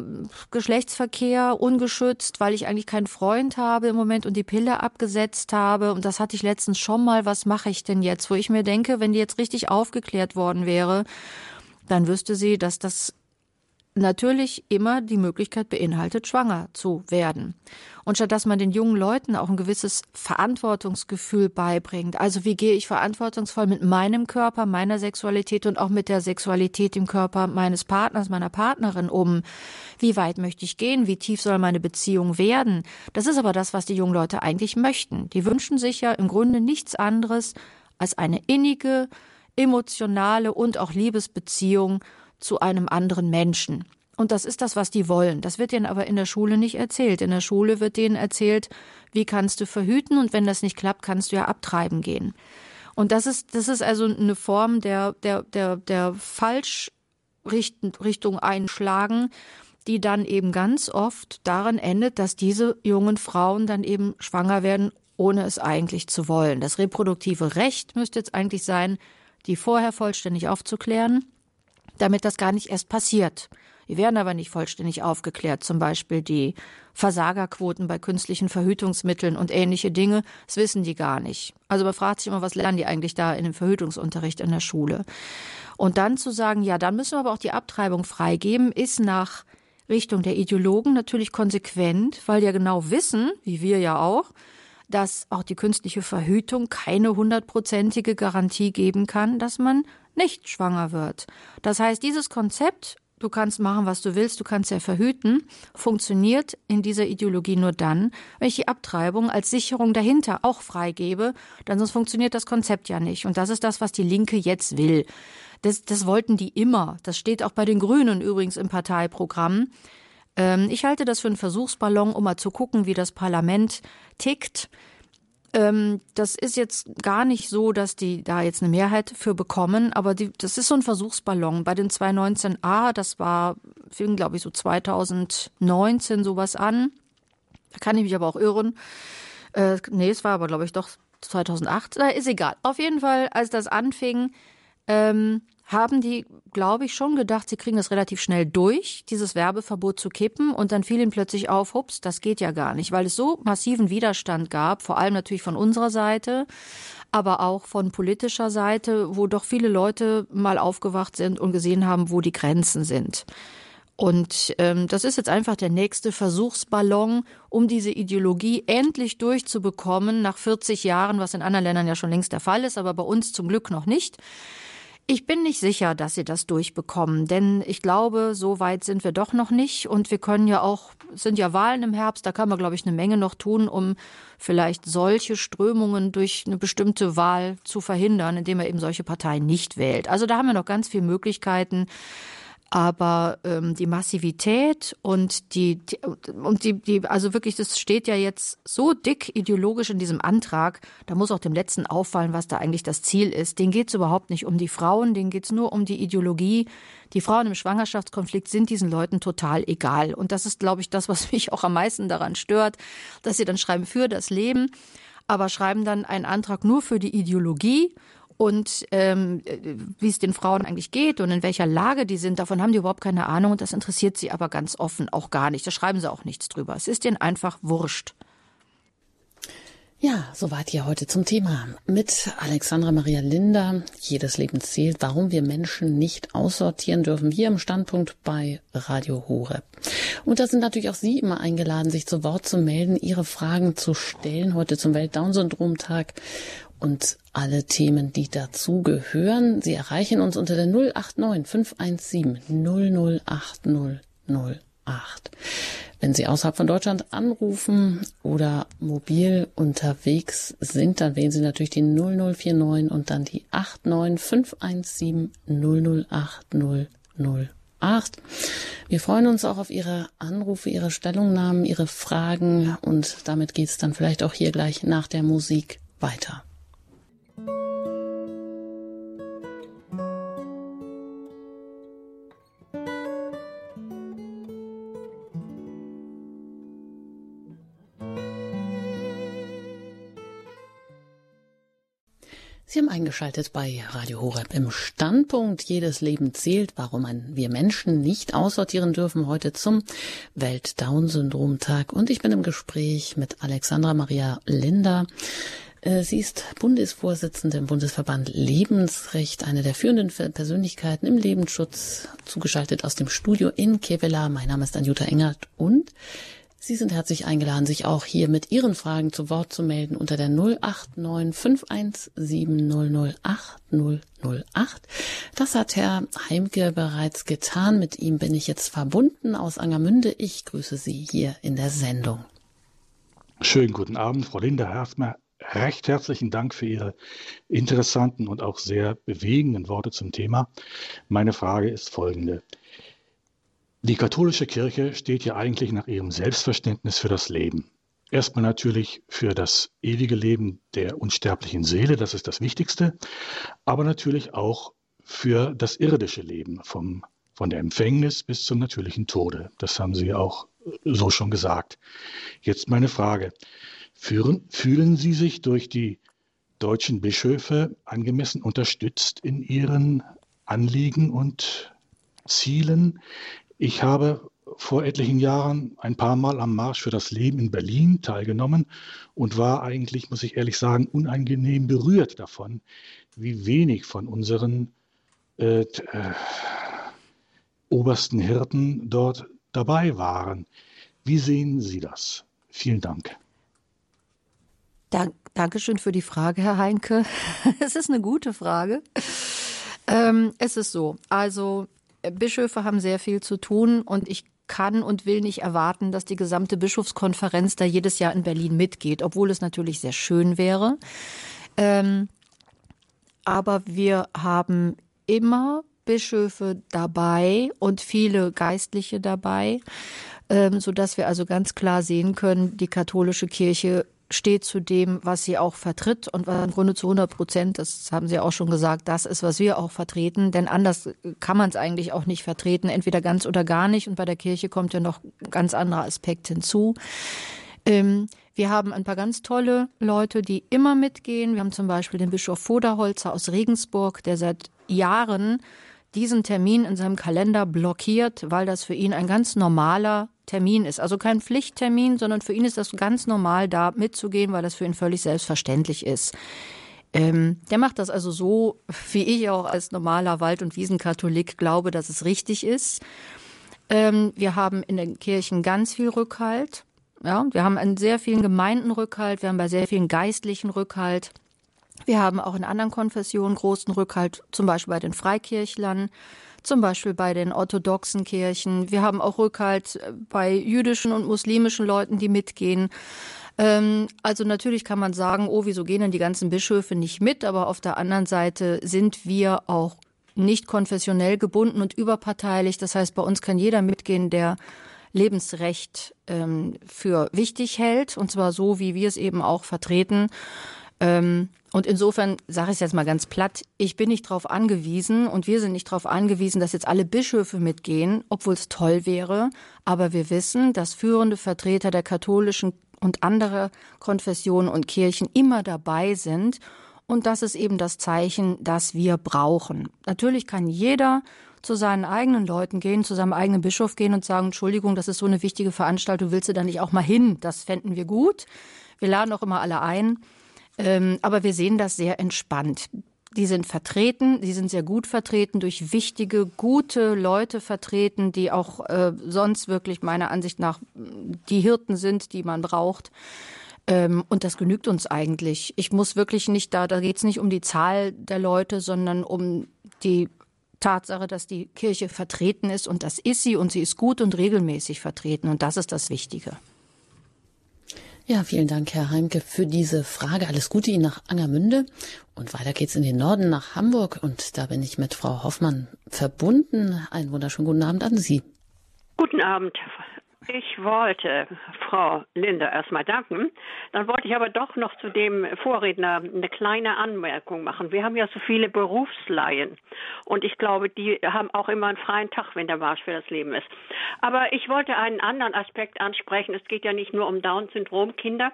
Geschlechtsverkehr ungeschützt, weil ich eigentlich keinen Freund habe im Moment und die Pille abgesetzt habe. Und das hatte ich letztens schon mal. Was mache ich denn jetzt? Wo ich mir denke, wenn die jetzt richtig aufgeklärt worden wäre, dann wüsste sie, dass das natürlich immer die Möglichkeit beinhaltet, schwanger zu werden. Und statt dass man den jungen Leuten auch ein gewisses Verantwortungsgefühl beibringt, also wie gehe ich verantwortungsvoll mit meinem Körper, meiner Sexualität und auch mit der Sexualität im Körper meines Partners, meiner Partnerin um, wie weit möchte ich gehen, wie tief soll meine Beziehung werden, das ist aber das, was die jungen Leute eigentlich möchten. Die wünschen sich ja im Grunde nichts anderes als eine innige, emotionale und auch Liebesbeziehung zu einem anderen Menschen. Und das ist das, was die wollen. Das wird ihnen aber in der Schule nicht erzählt. In der Schule wird denen erzählt, wie kannst du verhüten und wenn das nicht klappt, kannst du ja abtreiben gehen. Und das ist, das ist also eine Form der, der, der, der Falschrichtung einschlagen, die dann eben ganz oft daran endet, dass diese jungen Frauen dann eben schwanger werden, ohne es eigentlich zu wollen. Das reproduktive Recht müsste jetzt eigentlich sein, die vorher vollständig aufzuklären damit das gar nicht erst passiert. Die werden aber nicht vollständig aufgeklärt, zum Beispiel die Versagerquoten bei künstlichen Verhütungsmitteln und ähnliche Dinge, das wissen die gar nicht. Also man fragt sich immer, was lernen die eigentlich da in dem Verhütungsunterricht in der Schule? Und dann zu sagen, ja, dann müssen wir aber auch die Abtreibung freigeben, ist nach Richtung der Ideologen natürlich konsequent, weil die ja genau wissen, wie wir ja auch, dass auch die künstliche Verhütung keine hundertprozentige Garantie geben kann, dass man nicht schwanger wird. Das heißt, dieses Konzept, du kannst machen, was du willst, du kannst ja verhüten, funktioniert in dieser Ideologie nur dann, wenn ich die Abtreibung als Sicherung dahinter auch freigebe, dann sonst funktioniert das Konzept ja nicht. Und das ist das, was die Linke jetzt will. Das, das wollten die immer. Das steht auch bei den Grünen übrigens im Parteiprogramm. Ähm, ich halte das für einen Versuchsballon, um mal zu gucken, wie das Parlament tickt. Ähm, das ist jetzt gar nicht so, dass die da jetzt eine Mehrheit für bekommen, aber die, das ist so ein Versuchsballon. Bei den 219a, das war, fing glaube ich so 2019 sowas an. Da kann ich mich aber auch irren. Äh, nee, es war aber glaube ich doch 2008, na, ist egal. Auf jeden Fall, als das anfing, ähm, haben die, glaube ich, schon gedacht, sie kriegen das relativ schnell durch, dieses Werbeverbot zu kippen. Und dann fiel ihnen plötzlich auf, hups, das geht ja gar nicht, weil es so massiven Widerstand gab, vor allem natürlich von unserer Seite, aber auch von politischer Seite, wo doch viele Leute mal aufgewacht sind und gesehen haben, wo die Grenzen sind. Und ähm, das ist jetzt einfach der nächste Versuchsballon, um diese Ideologie endlich durchzubekommen, nach 40 Jahren, was in anderen Ländern ja schon längst der Fall ist, aber bei uns zum Glück noch nicht. Ich bin nicht sicher, dass sie das durchbekommen, denn ich glaube, so weit sind wir doch noch nicht und wir können ja auch, sind ja Wahlen im Herbst, da kann man, glaube ich, eine Menge noch tun, um vielleicht solche Strömungen durch eine bestimmte Wahl zu verhindern, indem er eben solche Parteien nicht wählt. Also da haben wir noch ganz viele Möglichkeiten aber ähm, die Massivität und die, die und die, die also wirklich das steht ja jetzt so dick ideologisch in diesem Antrag. Da muss auch dem letzten auffallen was da eigentlich das Ziel ist. Den geht es überhaupt nicht um die Frauen den geht es nur um die Ideologie. Die Frauen im Schwangerschaftskonflikt sind diesen Leuten total egal. Und das ist glaube ich das was mich auch am meisten daran stört dass sie dann schreiben für das Leben aber schreiben dann einen Antrag nur für die Ideologie und ähm, wie es den Frauen eigentlich geht und in welcher Lage die sind, davon haben die überhaupt keine Ahnung und das interessiert sie aber ganz offen auch gar nicht. Da schreiben sie auch nichts drüber. Es ist ihnen einfach wurscht. Ja, soweit hier heute zum Thema mit Alexandra Maria Linder. Jedes Leben zählt, warum wir Menschen nicht aussortieren dürfen, hier im Standpunkt bei Radio Hore. Und da sind natürlich auch Sie immer eingeladen, sich zu Wort zu melden, Ihre Fragen zu stellen, heute zum Welt-Down-Syndrom-Tag und alle Themen, die dazu gehören. Sie erreichen uns unter der 089 517 008 Wenn Sie außerhalb von Deutschland anrufen oder mobil unterwegs sind, dann wählen Sie natürlich die 0049 und dann die 89 517 008 008. Wir freuen uns auch auf Ihre Anrufe, Ihre Stellungnahmen, Ihre Fragen und damit geht es dann vielleicht auch hier gleich nach der Musik weiter. Sie haben eingeschaltet bei Radio Horeb im Standpunkt Jedes Leben zählt, warum wir Menschen nicht aussortieren dürfen, heute zum Welt-Down-Syndrom-Tag. Und ich bin im Gespräch mit Alexandra Maria Linder. Äh, sie ist Bundesvorsitzende im Bundesverband Lebensrecht, eine der führenden Persönlichkeiten im Lebensschutz, zugeschaltet aus dem Studio in Kevela. Mein Name ist Anjuta Engert und Sie sind herzlich eingeladen, sich auch hier mit Ihren Fragen zu Wort zu melden unter der 089 517 008 008. Das hat Herr Heimke bereits getan. Mit ihm bin ich jetzt verbunden aus Angermünde. Ich grüße Sie hier in der Sendung. Schönen guten Abend, Frau Linda Erstmal recht herzlichen Dank für Ihre interessanten und auch sehr bewegenden Worte zum Thema. Meine Frage ist folgende. Die katholische Kirche steht ja eigentlich nach ihrem Selbstverständnis für das Leben. Erstmal natürlich für das ewige Leben der unsterblichen Seele, das ist das Wichtigste, aber natürlich auch für das irdische Leben, vom, von der Empfängnis bis zum natürlichen Tode. Das haben Sie auch so schon gesagt. Jetzt meine Frage. Führen, fühlen Sie sich durch die deutschen Bischöfe angemessen unterstützt in Ihren Anliegen und Zielen? Ich habe vor etlichen Jahren ein paar Mal am Marsch für das Leben in Berlin teilgenommen und war eigentlich, muss ich ehrlich sagen, unangenehm berührt davon, wie wenig von unseren äh, äh, obersten Hirten dort dabei waren. Wie sehen Sie das? Vielen Dank. Dank, Dankeschön für die Frage, Herr Heinke. es ist eine gute Frage. Ähm, es ist so, also Bischöfe haben sehr viel zu tun und ich kann und will nicht erwarten, dass die gesamte Bischofskonferenz da jedes Jahr in Berlin mitgeht, obwohl es natürlich sehr schön wäre. Ähm, aber wir haben immer Bischöfe dabei und viele Geistliche dabei, ähm, so dass wir also ganz klar sehen können, die katholische Kirche steht zu dem, was sie auch vertritt und was im Grunde zu 100 Prozent, das haben Sie auch schon gesagt, das ist, was wir auch vertreten. Denn anders kann man es eigentlich auch nicht vertreten, entweder ganz oder gar nicht. Und bei der Kirche kommt ja noch ein ganz anderer Aspekt hinzu. Ähm, wir haben ein paar ganz tolle Leute, die immer mitgehen. Wir haben zum Beispiel den Bischof Voderholzer aus Regensburg, der seit Jahren diesen Termin in seinem Kalender blockiert, weil das für ihn ein ganz normaler Termin ist. Also kein Pflichttermin, sondern für ihn ist das ganz normal, da mitzugehen, weil das für ihn völlig selbstverständlich ist. Ähm, der macht das also so, wie ich auch als normaler Wald- und Wiesenkatholik glaube, dass es richtig ist. Ähm, wir haben in den Kirchen ganz viel Rückhalt. Ja, wir haben in sehr vielen Gemeinden Rückhalt, wir haben bei sehr vielen Geistlichen Rückhalt. Wir haben auch in anderen Konfessionen großen Rückhalt, zum Beispiel bei den Freikirchlern, zum Beispiel bei den orthodoxen Kirchen. Wir haben auch Rückhalt bei jüdischen und muslimischen Leuten, die mitgehen. Ähm, also natürlich kann man sagen, oh, wieso gehen denn die ganzen Bischöfe nicht mit? Aber auf der anderen Seite sind wir auch nicht konfessionell gebunden und überparteilich. Das heißt, bei uns kann jeder mitgehen, der Lebensrecht ähm, für wichtig hält, und zwar so, wie wir es eben auch vertreten. Ähm, und insofern sage ich es jetzt mal ganz platt, ich bin nicht darauf angewiesen und wir sind nicht darauf angewiesen, dass jetzt alle Bischöfe mitgehen, obwohl es toll wäre. Aber wir wissen, dass führende Vertreter der katholischen und andere Konfessionen und Kirchen immer dabei sind. Und das ist eben das Zeichen, das wir brauchen. Natürlich kann jeder zu seinen eigenen Leuten gehen, zu seinem eigenen Bischof gehen und sagen, Entschuldigung, das ist so eine wichtige Veranstaltung, willst du da nicht auch mal hin? Das fänden wir gut. Wir laden auch immer alle ein. Ähm, aber wir sehen das sehr entspannt. Die sind vertreten, die sind sehr gut vertreten, durch wichtige, gute Leute vertreten, die auch äh, sonst wirklich meiner Ansicht nach die Hirten sind, die man braucht. Ähm, und das genügt uns eigentlich. Ich muss wirklich nicht da, da geht es nicht um die Zahl der Leute, sondern um die Tatsache, dass die Kirche vertreten ist. Und das ist sie und sie ist gut und regelmäßig vertreten. Und das ist das Wichtige. Ja, vielen Dank, Herr Heimke, für diese Frage. Alles Gute Ihnen nach Angermünde. Und weiter geht's in den Norden nach Hamburg. Und da bin ich mit Frau Hoffmann verbunden. Einen wunderschönen guten Abend an Sie. Guten Abend, ich wollte Frau Linde erstmal danken. Dann wollte ich aber doch noch zu dem Vorredner eine kleine Anmerkung machen. Wir haben ja so viele Berufsleihen und ich glaube, die haben auch immer einen freien Tag, wenn der Marsch für das Leben ist. Aber ich wollte einen anderen Aspekt ansprechen. Es geht ja nicht nur um Down-Syndrom-Kinder,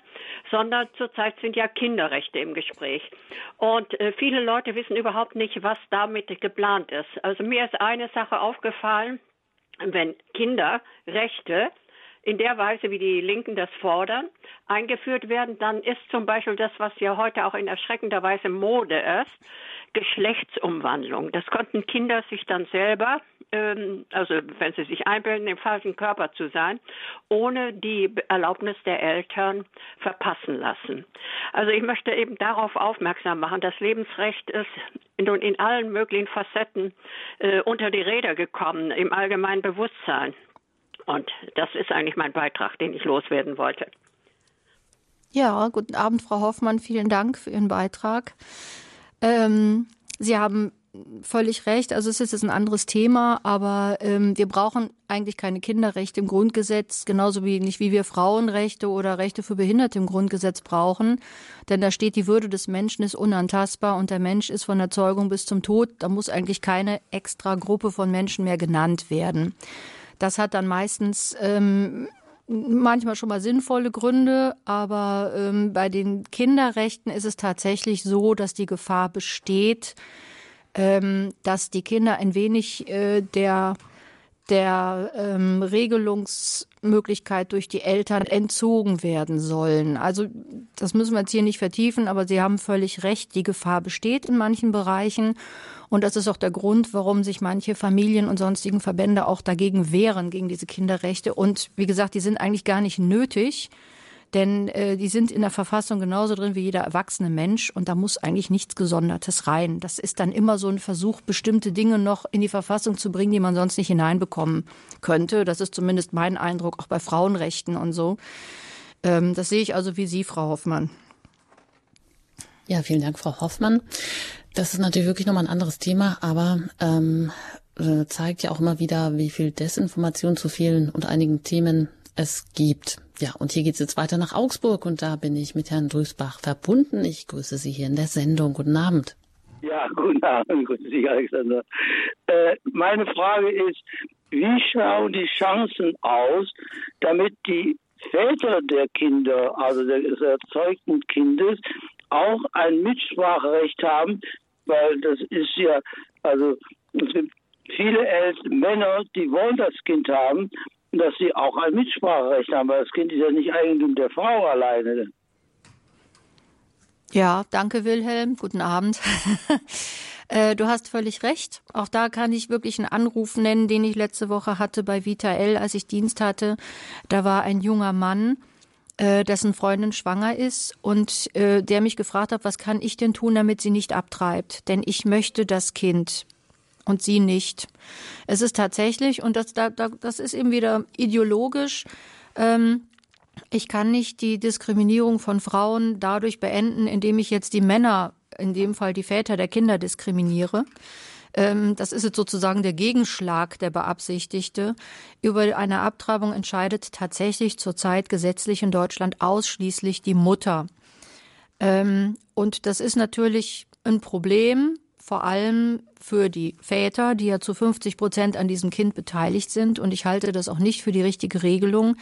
sondern zurzeit sind ja Kinderrechte im Gespräch. Und äh, viele Leute wissen überhaupt nicht, was damit geplant ist. Also mir ist eine Sache aufgefallen wenn Kinderrechte in der Weise, wie die Linken das fordern, eingeführt werden, dann ist zum Beispiel das, was ja heute auch in erschreckender Weise Mode ist, Geschlechtsumwandlung. Das konnten Kinder sich dann selber, ähm, also wenn sie sich einbilden, im falschen Körper zu sein, ohne die Erlaubnis der Eltern verpassen lassen. Also ich möchte eben darauf aufmerksam machen, das Lebensrecht ist nun in allen möglichen Facetten äh, unter die Räder gekommen, im allgemeinen Bewusstsein. Und das ist eigentlich mein Beitrag, den ich loswerden wollte. Ja, guten Abend, Frau Hoffmann. Vielen Dank für Ihren Beitrag. Ähm, Sie haben völlig recht. Also es ist jetzt ein anderes Thema, aber ähm, wir brauchen eigentlich keine Kinderrechte im Grundgesetz, genauso wie nicht wie wir Frauenrechte oder Rechte für Behinderte im Grundgesetz brauchen. Denn da steht, die Würde des Menschen ist unantastbar und der Mensch ist von der Zeugung bis zum Tod. Da muss eigentlich keine extra Gruppe von Menschen mehr genannt werden. Das hat dann meistens ähm, manchmal schon mal sinnvolle Gründe, aber ähm, bei den Kinderrechten ist es tatsächlich so, dass die Gefahr besteht, ähm, dass die Kinder ein wenig äh, der der ähm, Regelungsmöglichkeit durch die Eltern entzogen werden sollen. Also das müssen wir jetzt hier nicht vertiefen, aber Sie haben völlig recht, die Gefahr besteht in manchen Bereichen. Und das ist auch der Grund, warum sich manche Familien und sonstigen Verbände auch dagegen wehren, gegen diese Kinderrechte. Und wie gesagt, die sind eigentlich gar nicht nötig denn äh, die sind in der Verfassung genauso drin wie jeder erwachsene Mensch und da muss eigentlich nichts Gesondertes rein. Das ist dann immer so ein Versuch, bestimmte Dinge noch in die Verfassung zu bringen, die man sonst nicht hineinbekommen könnte. Das ist zumindest mein Eindruck, auch bei Frauenrechten und so. Ähm, das sehe ich also wie Sie, Frau Hoffmann. Ja, vielen Dank, Frau Hoffmann. Das ist natürlich wirklich nochmal ein anderes Thema, aber ähm, äh, zeigt ja auch immer wieder, wie viel Desinformation zu vielen und einigen Themen es gibt. Ja, und hier geht's jetzt weiter nach Augsburg und da bin ich mit Herrn Drüßbach verbunden. Ich grüße Sie hier in der Sendung. Guten Abend. Ja, guten Abend, grüße Sie, Alexander. Äh, meine Frage ist, wie schauen die Chancen aus, damit die Väter der Kinder, also des erzeugten Kindes, auch ein Mitspracherecht haben, weil das ist ja, also es gibt viele Eltern, Männer, die wollen das Kind haben, dass sie auch ein Mitspracherecht haben, weil das Kind ist ja nicht Eigentum der Frau alleine. Ja, danke Wilhelm. Guten Abend. Äh, du hast völlig recht. Auch da kann ich wirklich einen Anruf nennen, den ich letzte Woche hatte bei Vita L, als ich Dienst hatte. Da war ein junger Mann, äh, dessen Freundin schwanger ist und äh, der mich gefragt hat, was kann ich denn tun, damit sie nicht abtreibt? Denn ich möchte das Kind und sie nicht. Es ist tatsächlich, und das, das ist eben wieder ideologisch, ähm, ich kann nicht die Diskriminierung von Frauen dadurch beenden, indem ich jetzt die Männer, in dem Fall die Väter der Kinder, diskriminiere. Ähm, das ist jetzt sozusagen der Gegenschlag, der beabsichtigte. Über eine Abtreibung entscheidet tatsächlich zurzeit gesetzlich in Deutschland ausschließlich die Mutter. Ähm, und das ist natürlich ein Problem, vor allem für die Väter, die ja zu 50 Prozent an diesem Kind beteiligt sind. Und ich halte das auch nicht für die richtige Regelung.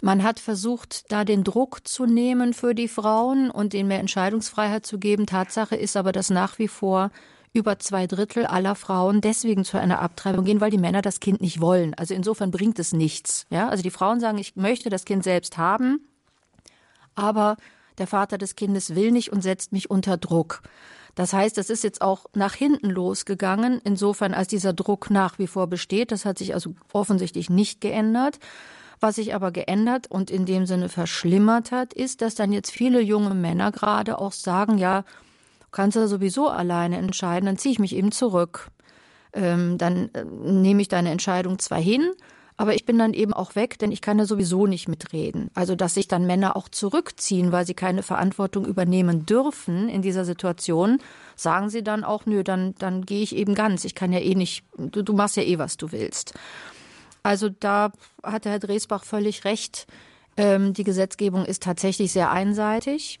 Man hat versucht, da den Druck zu nehmen für die Frauen und denen mehr Entscheidungsfreiheit zu geben. Tatsache ist aber, dass nach wie vor über zwei Drittel aller Frauen deswegen zu einer Abtreibung gehen, weil die Männer das Kind nicht wollen. Also insofern bringt es nichts. Ja, also die Frauen sagen, ich möchte das Kind selbst haben, aber der Vater des Kindes will nicht und setzt mich unter Druck. Das heißt, es ist jetzt auch nach hinten losgegangen, insofern als dieser Druck nach wie vor besteht. Das hat sich also offensichtlich nicht geändert. Was sich aber geändert und in dem Sinne verschlimmert hat, ist, dass dann jetzt viele junge Männer gerade auch sagen, ja, kannst ja sowieso alleine entscheiden, dann ziehe ich mich eben zurück. Ähm, dann äh, nehme ich deine Entscheidung zwar hin, aber ich bin dann eben auch weg, denn ich kann ja sowieso nicht mitreden. Also, dass sich dann Männer auch zurückziehen, weil sie keine Verantwortung übernehmen dürfen in dieser Situation, sagen sie dann auch, nö, dann, dann gehe ich eben ganz. Ich kann ja eh nicht, du, du machst ja eh, was du willst. Also da hat Herr Dresbach völlig recht. Ähm, die Gesetzgebung ist tatsächlich sehr einseitig.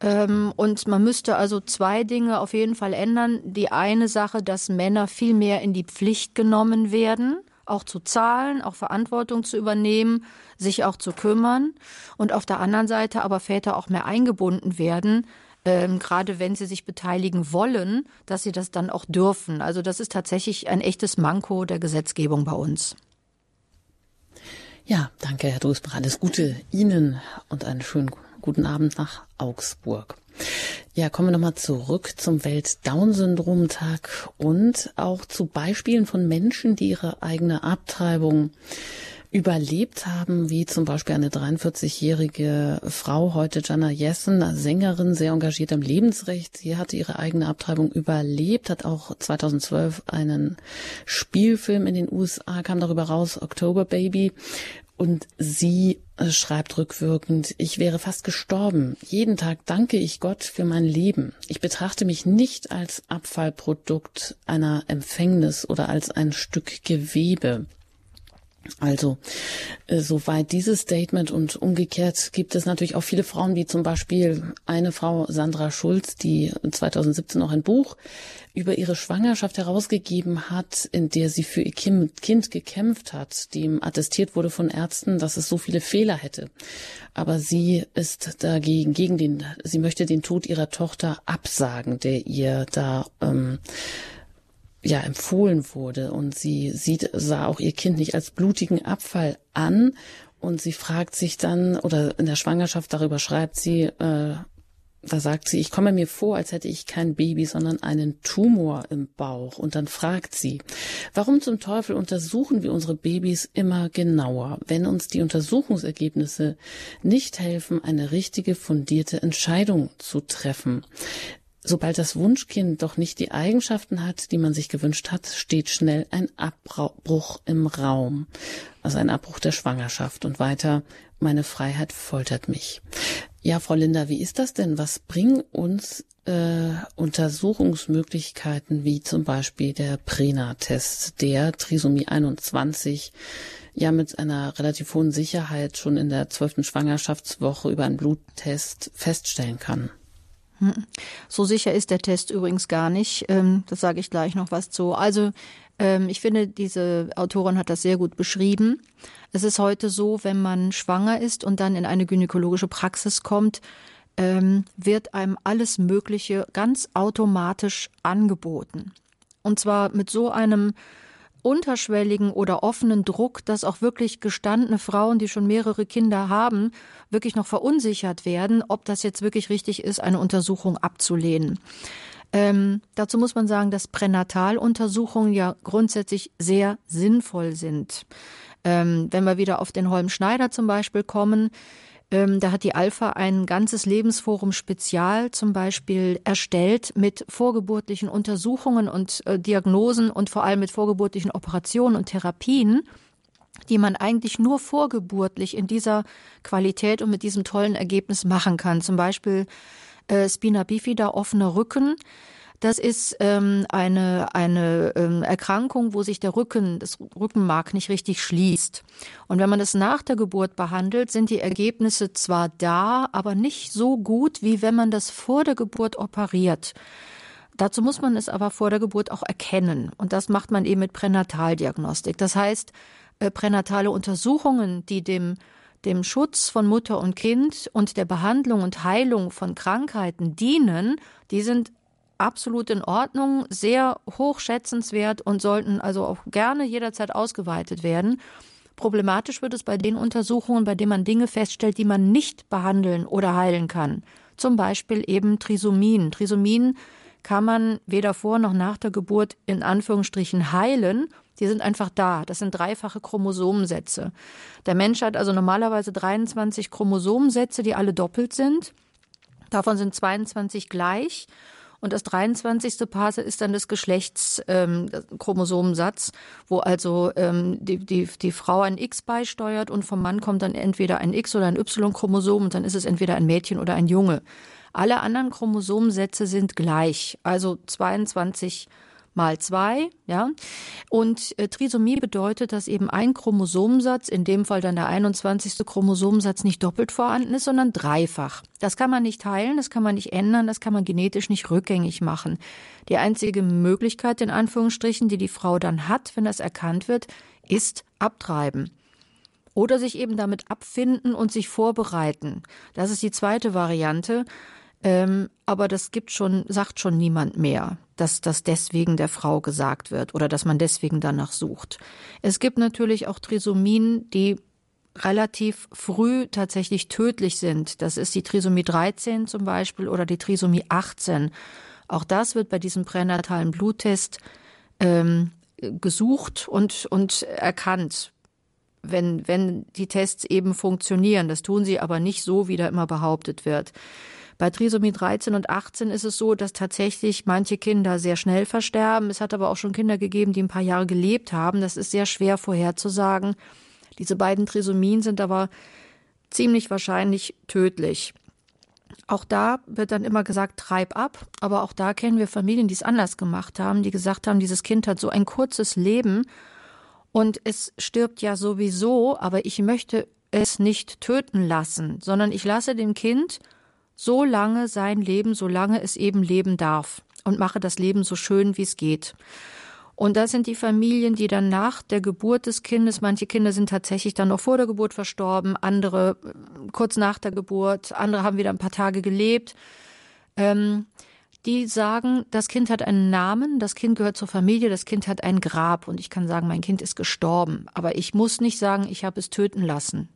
Ähm, und man müsste also zwei Dinge auf jeden Fall ändern. Die eine Sache, dass Männer viel mehr in die Pflicht genommen werden auch zu zahlen, auch Verantwortung zu übernehmen, sich auch zu kümmern und auf der anderen Seite aber Väter auch mehr eingebunden werden, ähm, gerade wenn sie sich beteiligen wollen, dass sie das dann auch dürfen. Also das ist tatsächlich ein echtes Manko der Gesetzgebung bei uns. Ja, danke, Herr Drusbach. Alles Gute Ihnen und einen schönen guten Abend nach Augsburg. Ja, kommen wir nochmal zurück zum Welt-Down-Syndrom-Tag und auch zu Beispielen von Menschen, die ihre eigene Abtreibung überlebt haben, wie zum Beispiel eine 43-jährige Frau, heute Jana Jessen, Sängerin, sehr engagiert im Lebensrecht. Sie hatte ihre eigene Abtreibung überlebt, hat auch 2012 einen Spielfilm in den USA, kam darüber raus, October Baby. Und sie äh, schreibt rückwirkend, ich wäre fast gestorben. Jeden Tag danke ich Gott für mein Leben. Ich betrachte mich nicht als Abfallprodukt einer Empfängnis oder als ein Stück Gewebe. Also, äh, soweit dieses Statement und umgekehrt gibt es natürlich auch viele Frauen, wie zum Beispiel eine Frau, Sandra Schulz, die 2017 noch ein Buch über ihre Schwangerschaft herausgegeben hat, in der sie für ihr Kind gekämpft hat, dem attestiert wurde von Ärzten, dass es so viele Fehler hätte. Aber sie ist dagegen, gegen den, sie möchte den Tod ihrer Tochter absagen, der ihr da, ähm, ja empfohlen wurde und sie sieht sah auch ihr Kind nicht als blutigen Abfall an und sie fragt sich dann oder in der Schwangerschaft darüber schreibt sie äh, da sagt sie, ich komme mir vor, als hätte ich kein Baby, sondern einen Tumor im Bauch. Und dann fragt sie, warum zum Teufel untersuchen wir unsere Babys immer genauer, wenn uns die Untersuchungsergebnisse nicht helfen, eine richtige, fundierte Entscheidung zu treffen? Sobald das Wunschkind doch nicht die Eigenschaften hat, die man sich gewünscht hat, steht schnell ein Abbruch im Raum. Also ein Abbruch der Schwangerschaft. Und weiter, meine Freiheit foltert mich. Ja, Frau Linda, wie ist das denn? Was bringen uns äh, Untersuchungsmöglichkeiten wie zum Beispiel der Prena-Test, der Trisomie 21 ja mit einer relativ hohen Sicherheit schon in der zwölften Schwangerschaftswoche über einen Bluttest feststellen kann? So sicher ist der Test übrigens gar nicht. Ähm, das sage ich gleich noch was zu. Also Ähm, ich finde, diese Autorin hat das sehr gut beschrieben. Es ist heute so, wenn man schwanger ist und dann in eine gynäkologische Praxis kommt, ähm, wird einem alles Mögliche ganz automatisch angeboten. Und zwar mit so einem unterschwelligen oder offenen Druck, dass auch wirklich gestandene Frauen, die schon mehrere Kinder haben, wirklich noch verunsichert werden, ob das jetzt wirklich richtig ist, eine Untersuchung abzulehnen. Ähm, dazu muss man sagen, dass Pränataluntersuchungen ja grundsätzlich sehr sinnvoll sind. Ähm, wenn wir wieder auf den Holm Schneider zum Beispiel kommen, ähm, da hat die Alpha ein ganzes Lebensforum Spezial zum Beispiel erstellt mit vorgeburtlichen Untersuchungen und äh, Diagnosen und vor allem mit vorgeburtlichen Operationen und Therapien die man eigentlich nur vorgeburtlich in dieser Qualität und mit diesem tollen Ergebnis machen kann. Zum Beispiel äh, Spina bifida, offener Rücken. Das ist ähm, eine, eine ähm, Erkrankung, wo sich der Rücken, das Rückenmark nicht richtig schließt. Und wenn man das nach der Geburt behandelt, sind die Ergebnisse zwar da, aber nicht so gut, wie wenn man das vor der Geburt operiert. Dazu muss man es aber vor der Geburt auch erkennen. Und das macht man eben mit Pränataldiagnostik. Das heißt, äh, pränatale Untersuchungen, die dem dem Schutz von Mutter und Kind und der Behandlung und Heilung von Krankheiten dienen, die sind absolut in Ordnung, sehr hochschätzenswert und sollten also auch gerne jederzeit ausgeweitet werden. Problematisch wird es bei den Untersuchungen, bei denen man Dinge feststellt, die man nicht behandeln oder heilen kann. Zum Beispiel eben Trisomien. Trisomien kann man weder vor noch nach der Geburt in Anführungsstrichen heilen die sind einfach da. Das sind dreifache Chromosomensätze. Der Mensch hat also normalerweise 23 Chromosomensätze, die alle doppelt sind. Davon sind 22 gleich. Und das 23. Paar ist dann das Geschlechtschromosomensatz, ähm, wo also ähm, die, die, die Frau ein X beisteuert und vom Mann kommt dann entweder ein X oder ein Y-Chromosom und dann ist es entweder ein Mädchen oder ein Junge. Alle anderen Chromosomensätze sind gleich, also 22 mal zwei, ja. Und äh, Trisomie bedeutet, dass eben ein Chromosomensatz, in dem Fall dann der 21. Chromosomensatz nicht doppelt vorhanden ist, sondern dreifach. Das kann man nicht heilen, das kann man nicht ändern, das kann man genetisch nicht rückgängig machen. Die einzige Möglichkeit, in Anführungsstrichen, die die Frau dann hat, wenn das erkannt wird, ist abtreiben. Oder sich eben damit abfinden und sich vorbereiten. Das ist die zweite Variante. Ähm, aber das gibt schon, sagt schon niemand mehr, dass das deswegen der Frau gesagt wird oder dass man deswegen danach sucht. Es gibt natürlich auch Trisomien, die relativ früh tatsächlich tödlich sind. Das ist die Trisomie 13 zum Beispiel oder die Trisomie 18. Auch das wird bei diesem pränatalen Bluttest ähm, gesucht und, und erkannt, wenn, wenn die Tests eben funktionieren. Das tun sie aber nicht so, wie da immer behauptet wird. Bei Trisomie 13 und 18 ist es so, dass tatsächlich manche Kinder sehr schnell versterben. Es hat aber auch schon Kinder gegeben, die ein paar Jahre gelebt haben. Das ist sehr schwer vorherzusagen. Diese beiden Trisomien sind aber ziemlich wahrscheinlich tödlich. Auch da wird dann immer gesagt, treib ab. Aber auch da kennen wir Familien, die es anders gemacht haben, die gesagt haben, dieses Kind hat so ein kurzes Leben und es stirbt ja sowieso, aber ich möchte es nicht töten lassen, sondern ich lasse dem Kind so lange sein Leben, solange es eben leben darf und mache das Leben so schön, wie es geht. Und das sind die Familien, die dann nach der Geburt des Kindes, manche Kinder sind tatsächlich dann noch vor der Geburt verstorben, andere äh, kurz nach der Geburt, andere haben wieder ein paar Tage gelebt. Ähm, die sagen, das Kind hat einen Namen, das Kind gehört zur Familie, das Kind hat ein Grab und ich kann sagen, mein Kind ist gestorben. Aber ich muss nicht sagen, ich habe es töten lassen.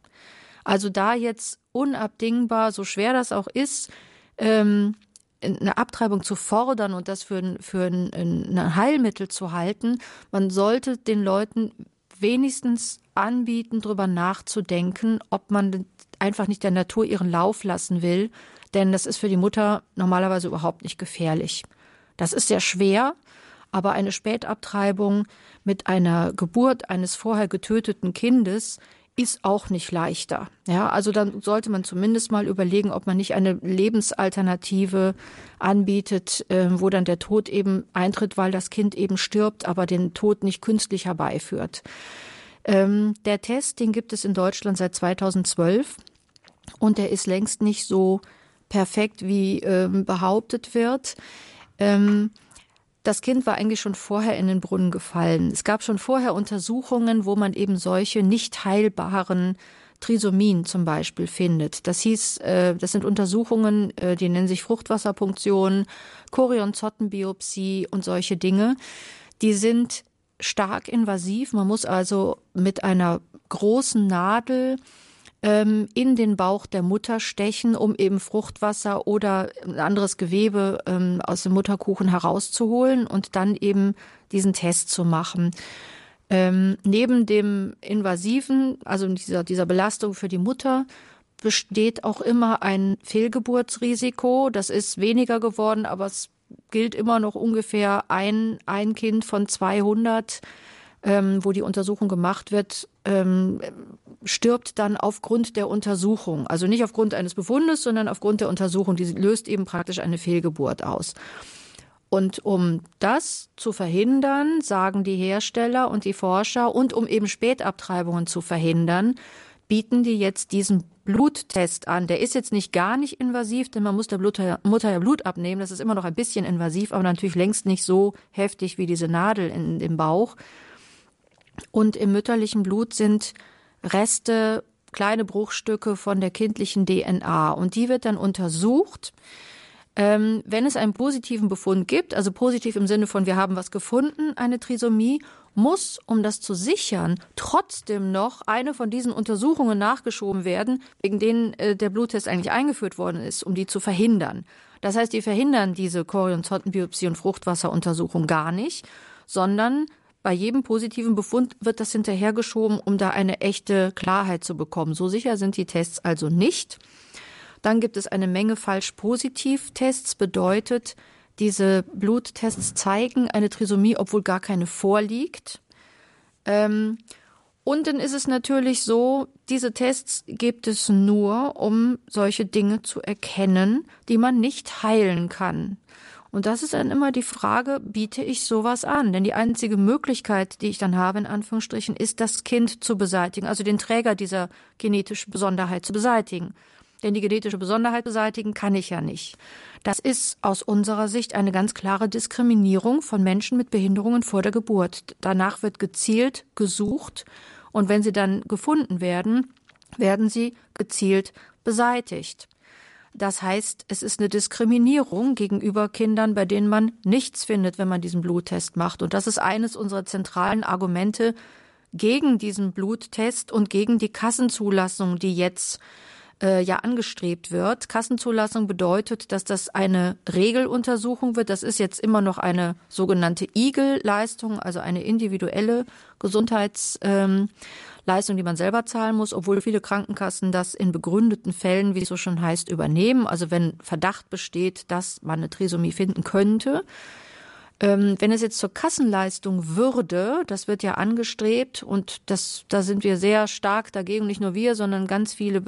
Also da jetzt unabdingbar, so schwer das auch ist, ähm, eine Abtreibung zu fordern und das für, für ein, ein Heilmittel zu halten, man sollte den Leuten wenigstens anbieten, darüber nachzudenken, ob man einfach nicht der Natur ihren Lauf lassen will, denn das ist für die Mutter normalerweise überhaupt nicht gefährlich. Das ist sehr schwer, aber eine Spätabtreibung mit einer Geburt eines vorher getöteten Kindes ist auch nicht leichter. Ja, also dann sollte man zumindest mal überlegen, ob man nicht eine Lebensalternative anbietet, äh, wo dann der Tod eben eintritt, weil das Kind eben stirbt, aber den Tod nicht künstlich herbeiführt. Ähm, der Test, den gibt es in Deutschland seit 2012 und der ist längst nicht so perfekt, wie ähm, behauptet wird. Ähm, das Kind war eigentlich schon vorher in den Brunnen gefallen. Es gab schon vorher Untersuchungen, wo man eben solche nicht heilbaren Trisomien zum Beispiel findet. Das hieß, äh, das sind Untersuchungen, äh, die nennen sich Fruchtwasserpunktion, Chorionzottenbiopsie und solche Dinge. Die sind stark invasiv. Man muss also mit einer großen Nadel ähm, in den Bauch der Mutter stechen, um eben Fruchtwasser oder ein anderes Gewebe ähm, aus dem Mutterkuchen herauszuholen und dann eben diesen Test zu machen. Ähm, neben dem invasiven, also dieser, dieser Belastung für die Mutter, besteht auch immer ein Fehlgeburtsrisiko. Das ist weniger geworden, aber es gilt immer noch ungefähr ein, ein Kind von 200, ähm, wo die Untersuchung gemacht wird, ähm, stirbt dann aufgrund der Untersuchung. Also nicht aufgrund eines Befundes, sondern aufgrund der Untersuchung. Die löst eben praktisch eine Fehlgeburt aus. Und um das zu verhindern, sagen die Hersteller und die Forscher, und um eben Spätabtreibungen zu verhindern, bieten die jetzt diesen Bluttest an. Der ist jetzt nicht gar nicht invasiv, denn man muss der Mutter ja Blut abnehmen. Das ist immer noch ein bisschen invasiv, aber natürlich längst nicht so heftig wie diese Nadel in dem Bauch. Und im mütterlichen Blut sind Reste, kleine Bruchstücke von der kindlichen DNA. Und die wird dann untersucht. Ähm, wenn es einen positiven Befund gibt, also positiv im Sinne von wir haben was gefunden, eine Trisomie, muss, um das zu sichern, trotzdem noch eine von diesen Untersuchungen nachgeschoben werden, wegen denen äh, der Bluttest eigentlich eingeführt worden ist, um die zu verhindern. Das heißt, die verhindern diese Chorionzottenbiopsie und Fruchtwasseruntersuchung gar nicht, sondern bei jedem positiven Befund wird das hinterhergeschoben, um da eine echte Klarheit zu bekommen. So sicher sind die Tests also nicht. Dann gibt es eine Menge falsch-positiv-Tests, bedeutet, diese Bluttests zeigen eine Trisomie, obwohl gar keine vorliegt. Ähm, und dann ist es natürlich so, diese Tests gibt es nur, um solche Dinge zu erkennen, die man nicht heilen kann. Und das ist dann immer die Frage, biete ich sowas an? Denn die einzige Möglichkeit, die ich dann habe, in Anführungsstrichen, ist, das Kind zu beseitigen, also den Träger dieser genetischen Besonderheit zu beseitigen. Denn die genetische Besonderheit beseitigen kann ich ja nicht. Das ist aus unserer Sicht eine ganz klare Diskriminierung von Menschen mit Behinderungen vor der Geburt. Danach wird gezielt gesucht und wenn sie dann gefunden werden, werden sie gezielt beseitigt. Das heißt, es ist eine Diskriminierung gegenüber Kindern, bei denen man nichts findet, wenn man diesen Bluttest macht. Und das ist eines unserer zentralen Argumente gegen diesen Bluttest und gegen die Kassenzulassung, die jetzt äh, ja angestrebt wird. Kassenzulassung bedeutet, dass das eine Regeluntersuchung wird. Das ist jetzt immer noch eine sogenannte Igel-Leistung, also eine individuelle Gesundheitsleistung, ähm, die man selber zahlen muss, obwohl viele Krankenkassen das in begründeten Fällen, wie es so schon heißt, übernehmen. Also wenn Verdacht besteht, dass man eine Trisomie finden könnte. Ähm, wenn es jetzt zur Kassenleistung würde, das wird ja angestrebt und das, da sind wir sehr stark dagegen, nicht nur wir, sondern ganz viele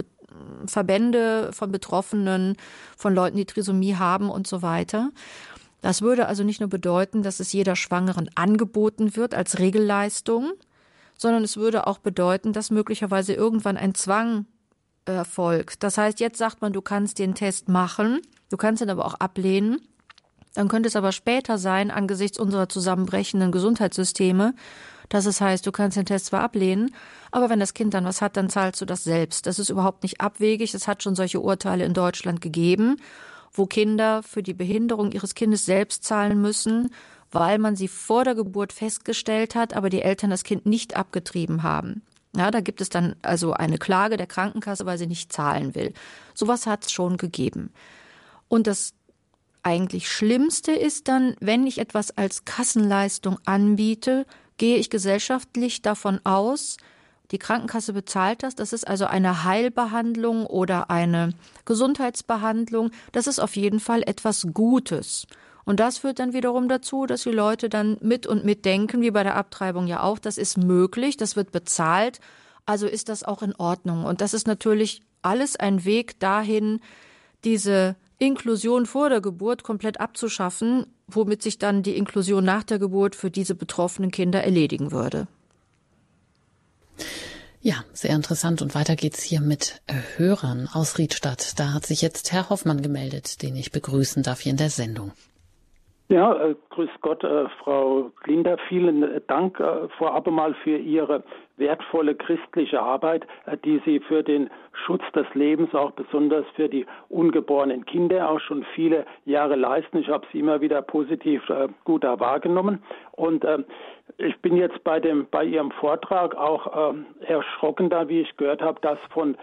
Verbände von Betroffenen, von Leuten, die Trisomie haben und so weiter. Das würde also nicht nur bedeuten, dass es jeder Schwangeren angeboten wird als Regelleistung, sondern es würde auch bedeuten, dass möglicherweise irgendwann ein Zwang erfolgt. Das heißt, jetzt sagt man, du kannst den Test machen, du kannst ihn aber auch ablehnen. Dann könnte es aber später sein, angesichts unserer zusammenbrechenden Gesundheitssysteme, dass es heißt, du kannst den Test zwar ablehnen, aber wenn das Kind dann was hat, dann zahlst du das selbst. Das ist überhaupt nicht abwegig. Es hat schon solche Urteile in Deutschland gegeben, wo Kinder für die Behinderung ihres Kindes selbst zahlen müssen, weil man sie vor der Geburt festgestellt hat, aber die Eltern das Kind nicht abgetrieben haben. Ja, da gibt es dann also eine Klage der Krankenkasse, weil sie nicht zahlen will. Sowas hat es schon gegeben. Und das eigentlich Schlimmste ist dann, wenn ich etwas als Kassenleistung anbiete, gehe ich gesellschaftlich davon aus, die Krankenkasse bezahlt das. Das ist also eine Heilbehandlung oder eine Gesundheitsbehandlung. Das ist auf jeden Fall etwas Gutes. Und das führt dann wiederum dazu, dass die Leute dann mit und mit denken, wie bei der Abtreibung ja auch, das ist möglich, das wird bezahlt, also ist das auch in Ordnung. Und das ist natürlich alles ein Weg dahin, diese Inklusion vor der Geburt komplett abzuschaffen, womit sich dann die Inklusion nach der Geburt für diese betroffenen Kinder erledigen würde. Ja, sehr interessant. Und weiter geht's hier mit Hörern aus Riedstadt. Da hat sich jetzt Herr Hoffmann gemeldet, den ich begrüßen darf hier in der Sendung. Ja, äh, grüß Gott, äh, Frau Linder. Vielen Dank äh, vorab einmal für Ihre wertvolle christliche Arbeit, äh, die Sie für den Schutz des Lebens, auch besonders für die ungeborenen Kinder, auch schon viele Jahre leisten. Ich habe Sie immer wieder positiv äh, gut wahrgenommen. Und äh, ich bin jetzt bei dem bei Ihrem Vortrag auch erschrocken, da wie ich gehört habe, dass von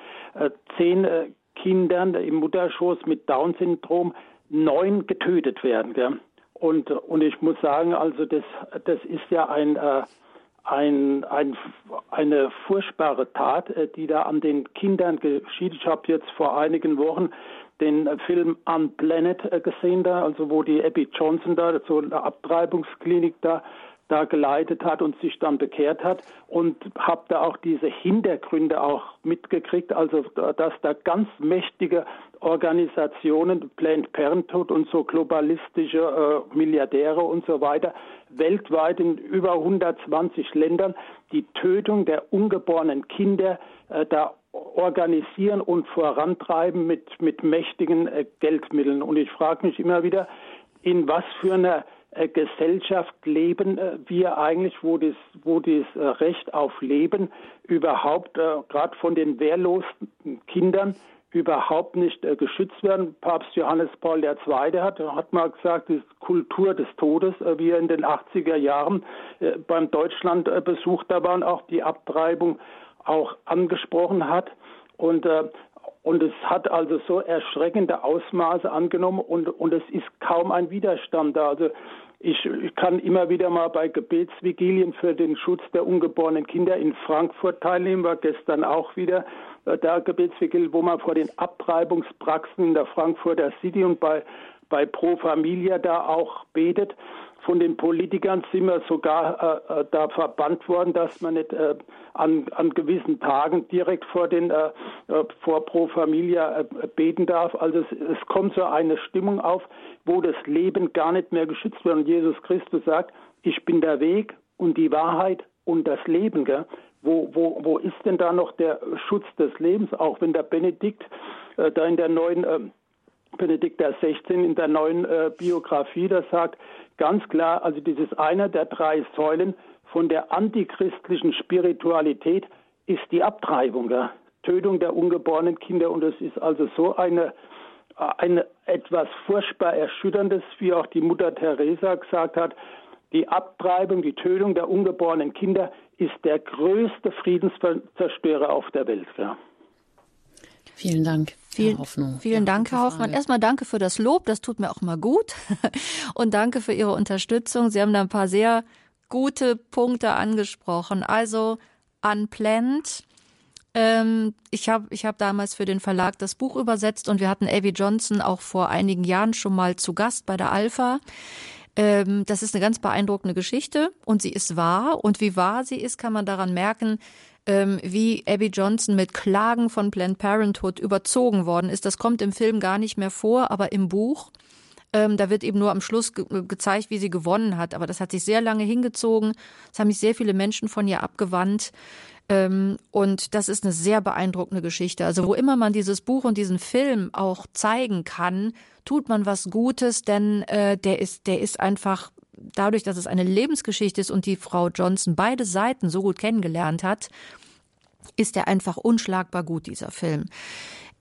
zehn Kindern im Mutterschoß mit Down-Syndrom neun getötet werden. Gell? Und, und ich muss sagen, also das, das ist ja ein, äh, ein, ein, eine furchtbare Tat, äh, die da an den Kindern geschieht. Ich habe jetzt vor einigen Wochen den Film Unplanet äh, gesehen, da, also wo die Abby Johnson da, so eine Abtreibungsklinik da da geleitet hat und sich dann bekehrt hat und habe da auch diese Hintergründe auch mitgekriegt, also dass da ganz mächtige Organisationen, Planned Parenthood und so globalistische äh, Milliardäre und so weiter, weltweit in über 120 Ländern die Tötung der ungeborenen Kinder äh, da organisieren und vorantreiben mit, mit mächtigen äh, Geldmitteln. Und ich frage mich immer wieder, in was für einer Gesellschaft leben äh, wir eigentlich, wo das, wo das äh, Recht auf Leben überhaupt, gerade von den wehrlosen Kindern, überhaupt nicht geschützt werden. Papst Johannes Paul II. hat, hat mal gesagt, die Kultur des Todes, wie er in den 80er Jahren beim Deutschlandbesuch da war und auch die Abtreibung auch angesprochen hat. Und und es hat also so erschreckende Ausmaße angenommen und, und es ist kaum ein Widerstand da. Also ich, ich kann immer wieder mal bei Gebetsvigilien für den Schutz der ungeborenen Kinder in Frankfurt teilnehmen, war gestern auch wieder äh, da Gebetsvigilie, wo man vor den Abtreibungspraxen in der Frankfurter City und bei, bei Pro Familia da auch betet von den Politikern sind wir sogar äh, äh, da verbannt worden, dass man nicht äh, an, an gewissen Tagen direkt vor den äh, äh vor Pro Familia äh, beten darf. Also es, es kommt so eine Stimmung auf, wo das Leben gar nicht mehr geschützt wird. Und Jesus Christus sagt, ich bin der Weg und die Wahrheit und das Leben. Gell? Wo, wo, wo ist denn da noch der Schutz des Lebens? Auch wenn der Benedikt da in der neuen Benedikt XVI in der neuen äh, Biografie, das sagt ganz klar, also ist einer der drei Säulen von der antichristlichen Spiritualität ist die Abtreibung, ja? Tötung der ungeborenen Kinder und es ist also so eine eine etwas furchtbar erschütterndes, wie auch die Mutter Teresa gesagt hat, die Abtreibung, die Tötung der ungeborenen Kinder ist der größte Friedenszerstörer auf der Welt. Ja. Vielen Dank. Vielen, Hoffnung. vielen ja, Dank, Herr Hoffmann. Erstmal danke für das Lob, das tut mir auch immer gut. Und danke für Ihre Unterstützung. Sie haben da ein paar sehr gute Punkte angesprochen. Also Unplanned. Ähm, ich habe ich hab damals für den Verlag das Buch übersetzt und wir hatten Avie Johnson auch vor einigen Jahren schon mal zu Gast bei der Alpha. Ähm, das ist eine ganz beeindruckende Geschichte und sie ist wahr. Und wie wahr sie ist, kann man daran merken, ähm, wie Abby Johnson mit Klagen von Planned Parenthood überzogen worden ist. Das kommt im Film gar nicht mehr vor, aber im Buch. Ähm, da wird eben nur am Schluss ge gezeigt, wie sie gewonnen hat. Aber das hat sich sehr lange hingezogen. Es haben sich sehr viele Menschen von ihr abgewandt. Ähm, und das ist eine sehr beeindruckende Geschichte. Also wo immer man dieses Buch und diesen Film auch zeigen kann, tut man was Gutes, denn äh, der ist, der ist einfach dadurch, dass es eine Lebensgeschichte ist und die Frau Johnson beide Seiten so gut kennengelernt hat, ist er einfach unschlagbar gut, dieser Film.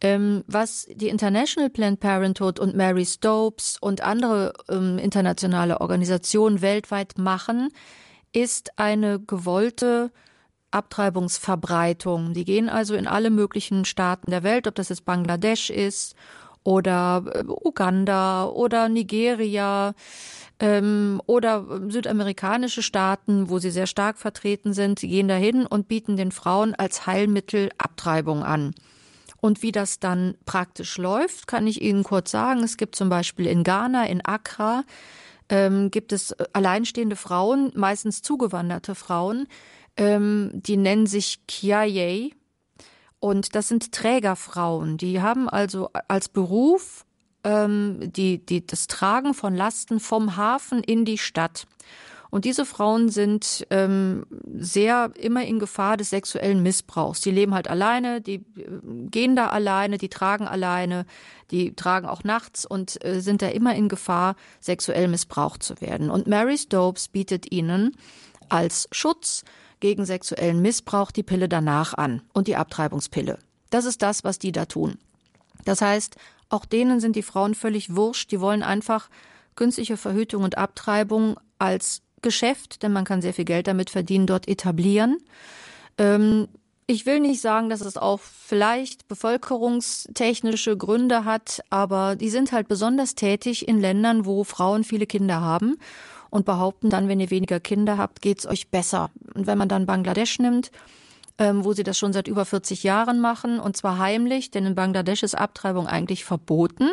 Ähm, was die International Planned Parenthood und Mary Stopes und andere ähm, internationale Organisationen weltweit machen, ist eine gewollte Abtreibungsverbreitung. Die gehen also in alle möglichen Staaten der Welt, ob das jetzt Bangladesch ist oder äh, Uganda oder Nigeria, ähm, oder südamerikanische Staaten, wo sie sehr stark vertreten sind, gehen dahin und bieten den Frauen als Heilmittel Abtreibung an. Und wie das dann praktisch läuft, kann ich Ihnen kurz sagen. Es gibt zum Beispiel in Ghana, in Accra, ähm, gibt es alleinstehende Frauen, meistens zugewanderte Frauen, ähm, die nennen sich Kiaye. Und das sind Trägerfrauen. Die haben also als Beruf ähm, die, die, das Tragen von Lasten vom Hafen in die Stadt. Und diese Frauen sind ähm, sehr immer in Gefahr des sexuellen Missbrauchs. Die leben halt alleine, die äh, gehen da alleine, die tragen alleine, die tragen auch nachts und äh, sind da immer in Gefahr, sexuell missbraucht zu werden. Und Mary Stopes bietet ihnen als Schutz gegen sexuellen Missbrauch die Pille danach an und die Abtreibungspille. Das ist das, was die da tun. Das heißt, auch denen sind die Frauen völlig wurscht. Die wollen einfach künstliche Verhütung und Abtreibung als Geschäft, denn man kann sehr viel Geld damit verdienen, dort etablieren. Ähm, ich will nicht sagen, dass es auch vielleicht bevölkerungstechnische Gründe hat, aber die sind halt besonders tätig in Ländern, wo Frauen viele Kinder haben und behaupten dann, wenn ihr weniger Kinder habt, geht's euch besser. Und wenn man dann Bangladesch nimmt, ähm, wo sie das schon seit über 40 Jahren machen, und zwar heimlich, denn in Bangladesch ist Abtreibung eigentlich verboten.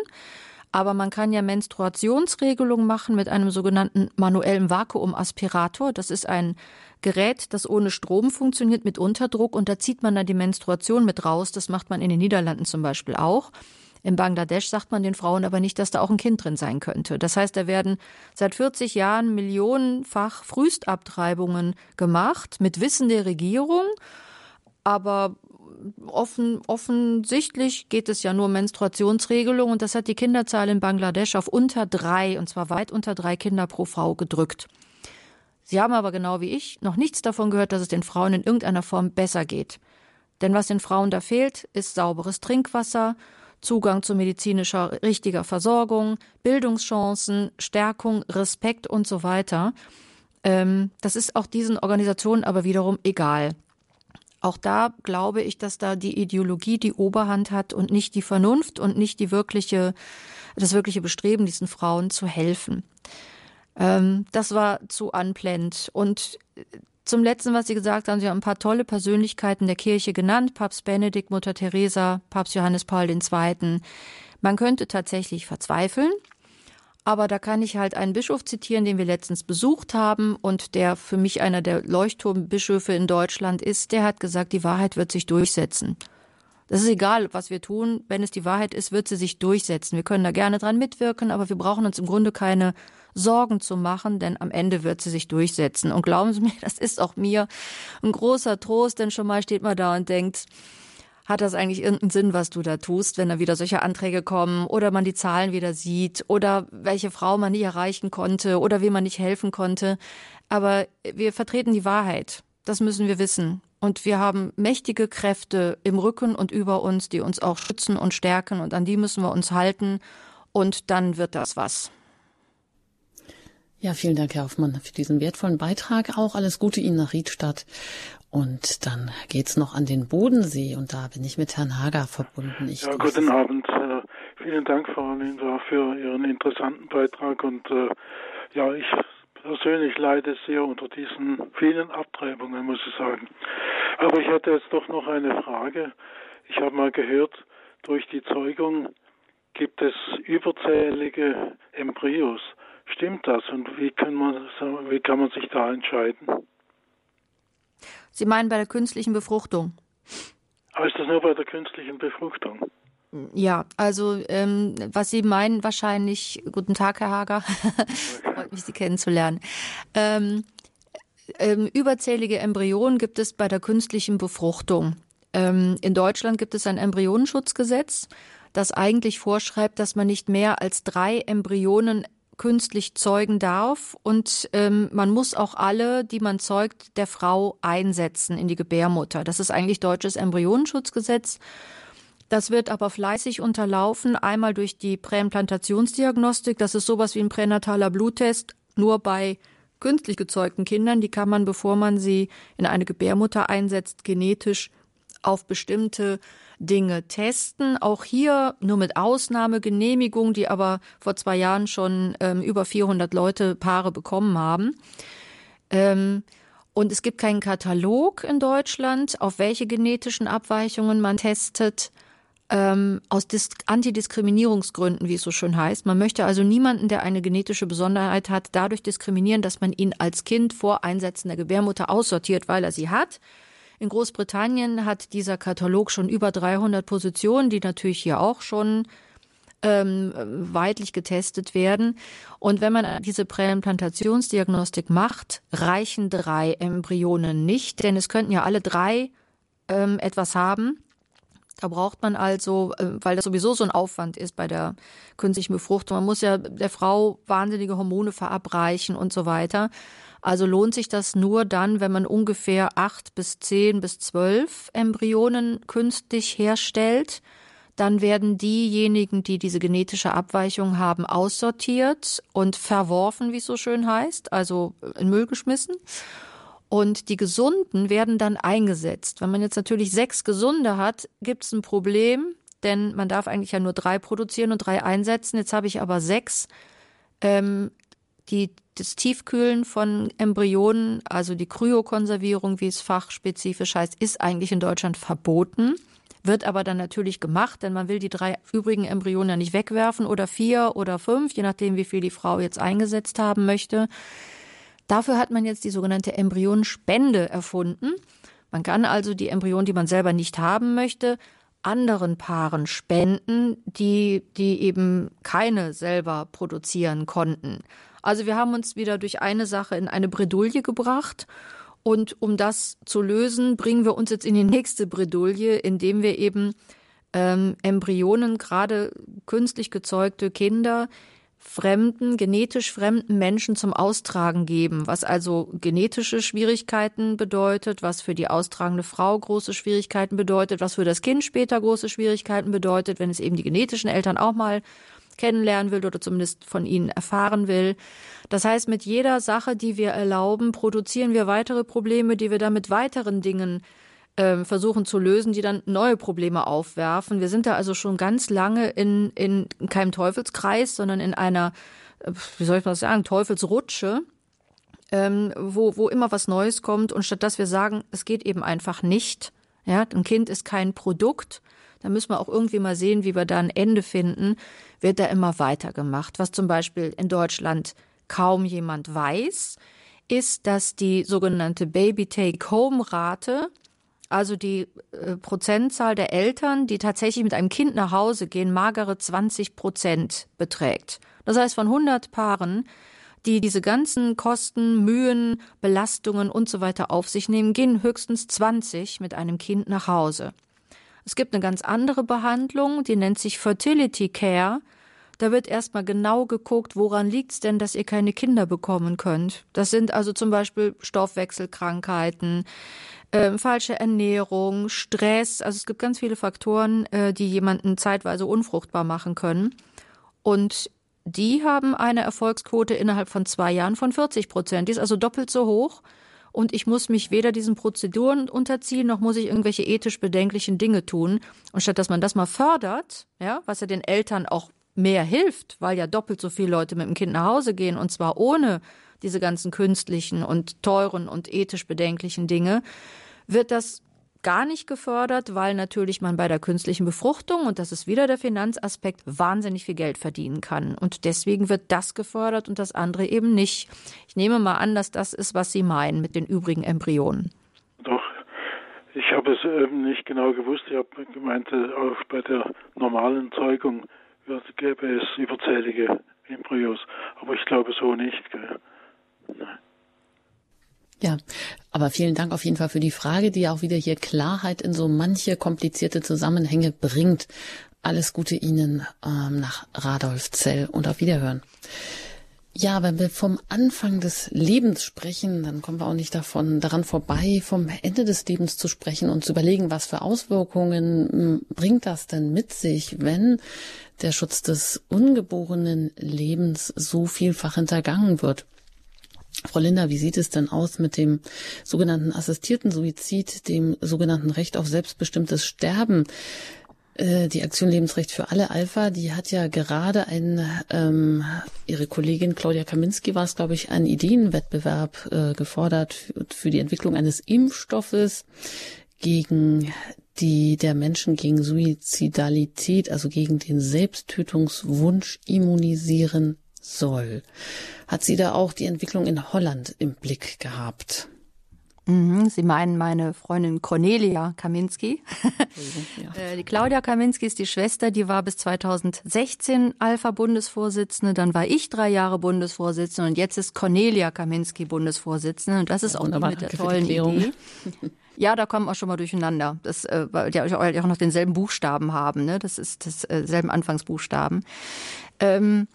Aber man kann ja Menstruationsregelung machen mit einem sogenannten manuellen Vakuumaspirator. Das ist ein Gerät, das ohne Strom funktioniert mit Unterdruck und da zieht man dann die Menstruation mit raus. Das macht man in den Niederlanden zum Beispiel auch. In Bangladesch sagt man den Frauen aber nicht, dass da auch ein Kind drin sein könnte. Das heißt, da werden seit 40 Jahren millionenfach Frühstabtreibungen gemacht mit Wissen der Regierung. Aber offen, offensichtlich geht es ja nur um Menstruationsregelung und das hat die Kinderzahl in Bangladesch auf unter drei, und zwar weit unter drei Kinder pro Frau gedrückt. Sie haben aber genau wie ich noch nichts davon gehört, dass es den Frauen in irgendeiner Form besser geht. Denn was den Frauen da fehlt, ist sauberes Trinkwasser, Zugang zu medizinischer richtiger Versorgung, Bildungschancen, Stärkung, Respekt und so weiter. Ähm, das ist auch diesen Organisationen aber wiederum egal. Auch da glaube ich, dass da die Ideologie die Oberhand hat und nicht die Vernunft und nicht die wirkliche, das wirkliche Bestreben, diesen Frauen zu helfen. Ähm, das war zu anblend. Und zum letzten, was Sie gesagt haben, Sie haben ein paar tolle Persönlichkeiten der Kirche genannt. Papst Benedikt, Mutter Teresa, Papst Johannes Paul II. Man könnte tatsächlich verzweifeln. Aber da kann ich halt einen Bischof zitieren, den wir letztens besucht haben und der für mich einer der Leuchtturmbischöfe in Deutschland ist. Der hat gesagt, die Wahrheit wird sich durchsetzen. Das ist egal, was wir tun. Wenn es die Wahrheit ist, wird sie sich durchsetzen. Wir können da gerne dran mitwirken, aber wir brauchen uns im Grunde keine Sorgen zu machen, denn am Ende wird sie sich durchsetzen. Und glauben Sie mir, das ist auch mir ein großer Trost, denn schon mal steht man da und denkt, hat das eigentlich irgendeinen Sinn, was du da tust, wenn da wieder solche Anträge kommen oder man die Zahlen wieder sieht oder welche Frau man nicht erreichen konnte oder wem man nicht helfen konnte. Aber wir vertreten die Wahrheit. Das müssen wir wissen. Und wir haben mächtige Kräfte im Rücken und über uns, die uns auch schützen und stärken. Und an die müssen wir uns halten. Und dann wird das was. Ja, vielen Dank, Herr Hoffmann, für diesen wertvollen Beitrag. Auch alles Gute Ihnen nach Riedstadt. Und dann geht's noch an den Bodensee und da bin ich mit Herrn Hager verbunden. Ich ja, guten Abend. Äh, vielen Dank, Frau Linda, für Ihren interessanten Beitrag. Und äh, ja, ich persönlich leide sehr unter diesen vielen Abtreibungen, muss ich sagen. Aber ich hätte jetzt doch noch eine Frage. Ich habe mal gehört, durch die Zeugung gibt es überzählige Embryos. Stimmt das? Und wie kann man, wie kann man sich da entscheiden? Sie meinen bei der künstlichen Befruchtung? Heißt das nur bei der künstlichen Befruchtung? Ja, also ähm, was Sie meinen wahrscheinlich, guten Tag, Herr Hager, freut mich, Sie kennenzulernen. Ähm, ähm, überzählige Embryonen gibt es bei der künstlichen Befruchtung. Ähm, in Deutschland gibt es ein Embryonenschutzgesetz, das eigentlich vorschreibt, dass man nicht mehr als drei Embryonen künstlich zeugen darf und ähm, man muss auch alle, die man zeugt, der Frau einsetzen in die Gebärmutter. Das ist eigentlich deutsches Embryonenschutzgesetz. Das wird aber fleißig unterlaufen, einmal durch die Präimplantationsdiagnostik. Das ist sowas wie ein pränataler Bluttest, nur bei künstlich gezeugten Kindern. Die kann man, bevor man sie in eine Gebärmutter einsetzt, genetisch auf bestimmte Dinge testen. Auch hier nur mit Ausnahmegenehmigung, die aber vor zwei Jahren schon ähm, über 400 Leute Paare bekommen haben. Ähm, und es gibt keinen Katalog in Deutschland, auf welche genetischen Abweichungen man testet. Ähm, aus Dis Antidiskriminierungsgründen, wie es so schön heißt. Man möchte also niemanden, der eine genetische Besonderheit hat, dadurch diskriminieren, dass man ihn als Kind vor Einsetzen der Gebärmutter aussortiert, weil er sie hat. In Großbritannien hat dieser Katalog schon über 300 Positionen, die natürlich hier auch schon ähm, weitlich getestet werden. Und wenn man diese Präimplantationsdiagnostik macht, reichen drei Embryonen nicht, denn es könnten ja alle drei ähm, etwas haben. Da braucht man also, äh, weil das sowieso so ein Aufwand ist bei der künstlichen Befruchtung, man muss ja der Frau wahnsinnige Hormone verabreichen und so weiter. Also lohnt sich das nur dann, wenn man ungefähr acht bis zehn bis zwölf Embryonen künstlich herstellt. Dann werden diejenigen, die diese genetische Abweichung haben, aussortiert und verworfen, wie es so schön heißt, also in Müll geschmissen. Und die Gesunden werden dann eingesetzt. Wenn man jetzt natürlich sechs Gesunde hat, gibt es ein Problem, denn man darf eigentlich ja nur drei produzieren und drei einsetzen. Jetzt habe ich aber sechs. Ähm, die, das Tiefkühlen von Embryonen, also die Kryokonservierung, wie es fachspezifisch heißt, ist eigentlich in Deutschland verboten, wird aber dann natürlich gemacht, denn man will die drei übrigen Embryonen ja nicht wegwerfen oder vier oder fünf, je nachdem, wie viel die Frau jetzt eingesetzt haben möchte. Dafür hat man jetzt die sogenannte Embryonenspende erfunden. Man kann also die Embryonen, die man selber nicht haben möchte, anderen Paaren spenden, die, die eben keine selber produzieren konnten. Also wir haben uns wieder durch eine Sache in eine Bredouille gebracht. Und um das zu lösen, bringen wir uns jetzt in die nächste Bredouille, indem wir eben ähm, Embryonen, gerade künstlich gezeugte Kinder, fremden, genetisch fremden Menschen zum Austragen geben, was also genetische Schwierigkeiten bedeutet, was für die austragende Frau große Schwierigkeiten bedeutet, was für das Kind später große Schwierigkeiten bedeutet, wenn es eben die genetischen Eltern auch mal kennenlernen will oder zumindest von ihnen erfahren will. Das heißt, mit jeder Sache, die wir erlauben, produzieren wir weitere Probleme, die wir dann mit weiteren Dingen äh, versuchen zu lösen, die dann neue Probleme aufwerfen. Wir sind da also schon ganz lange in, in keinem Teufelskreis, sondern in einer, äh, wie soll ich mal sagen, Teufelsrutsche, ähm, wo, wo immer was Neues kommt. Und statt dass wir sagen, es geht eben einfach nicht, ja, ein Kind ist kein Produkt, da müssen wir auch irgendwie mal sehen, wie wir da ein Ende finden, wird da immer weitergemacht. Was zum Beispiel in Deutschland kaum jemand weiß, ist, dass die sogenannte Baby-Take-Home-Rate, also die äh, Prozentzahl der Eltern, die tatsächlich mit einem Kind nach Hause gehen, magere 20 Prozent beträgt. Das heißt, von 100 Paaren, die diese ganzen Kosten, Mühen, Belastungen und so weiter auf sich nehmen, gehen höchstens 20 mit einem Kind nach Hause. Es gibt eine ganz andere Behandlung, die nennt sich Fertility Care. Da wird erstmal genau geguckt, woran liegt es denn, dass ihr keine Kinder bekommen könnt. Das sind also zum Beispiel Stoffwechselkrankheiten, äh, falsche Ernährung, Stress. Also es gibt ganz viele Faktoren, äh, die jemanden zeitweise unfruchtbar machen können. Und die haben eine Erfolgsquote innerhalb von zwei Jahren von 40 Prozent. Die ist also doppelt so hoch und ich muss mich weder diesen Prozeduren unterziehen, noch muss ich irgendwelche ethisch bedenklichen Dinge tun. Und statt dass man das mal fördert, ja, was ja den Eltern auch mehr hilft, weil ja doppelt so viele Leute mit dem Kind nach Hause gehen und zwar ohne diese ganzen künstlichen und teuren und ethisch bedenklichen Dinge, wird das gar nicht gefördert, weil natürlich man bei der künstlichen Befruchtung, und das ist wieder der Finanzaspekt, wahnsinnig viel Geld verdienen kann. Und deswegen wird das gefördert und das andere eben nicht. Ich nehme mal an, dass das ist, was Sie meinen mit den übrigen Embryonen. Doch, ich habe es eben nicht genau gewusst. Ich habe gemeint, auch bei der normalen Zeugung gäbe es überzählige Embryos. Aber ich glaube so nicht. Nein. Ja, aber vielen Dank auf jeden Fall für die Frage, die auch wieder hier Klarheit in so manche komplizierte Zusammenhänge bringt. Alles Gute Ihnen ähm, nach Radolfzell und auf Wiederhören. Ja, wenn wir vom Anfang des Lebens sprechen, dann kommen wir auch nicht davon daran vorbei, vom Ende des Lebens zu sprechen und zu überlegen, was für Auswirkungen hm, bringt das denn mit sich, wenn der Schutz des ungeborenen Lebens so vielfach hintergangen wird. Frau Linder, wie sieht es denn aus mit dem sogenannten assistierten Suizid, dem sogenannten Recht auf selbstbestimmtes Sterben? Äh, die Aktion Lebensrecht für alle Alpha, die hat ja gerade ein, ähm, ihre Kollegin Claudia Kaminski war es, glaube ich, einen Ideenwettbewerb äh, gefordert für, für die Entwicklung eines Impfstoffes gegen die der Menschen gegen Suizidalität, also gegen den Selbsttötungswunsch immunisieren soll. Hat sie da auch die Entwicklung in Holland im Blick gehabt? Mhm, Sie meinen meine Freundin Cornelia Kaminski. ja. Äh, die Claudia Kaminski ist die Schwester, die war bis 2016 Alpha-Bundesvorsitzende, dann war ich drei Jahre Bundesvorsitzende und jetzt ist Cornelia Kaminski Bundesvorsitzende und das ist ja, auch mit der tollen Idee. Ja, da kommen wir schon mal durcheinander, das, äh, weil die auch noch denselben Buchstaben haben, ne? das ist dasselben äh, Anfangsbuchstaben. Ähm,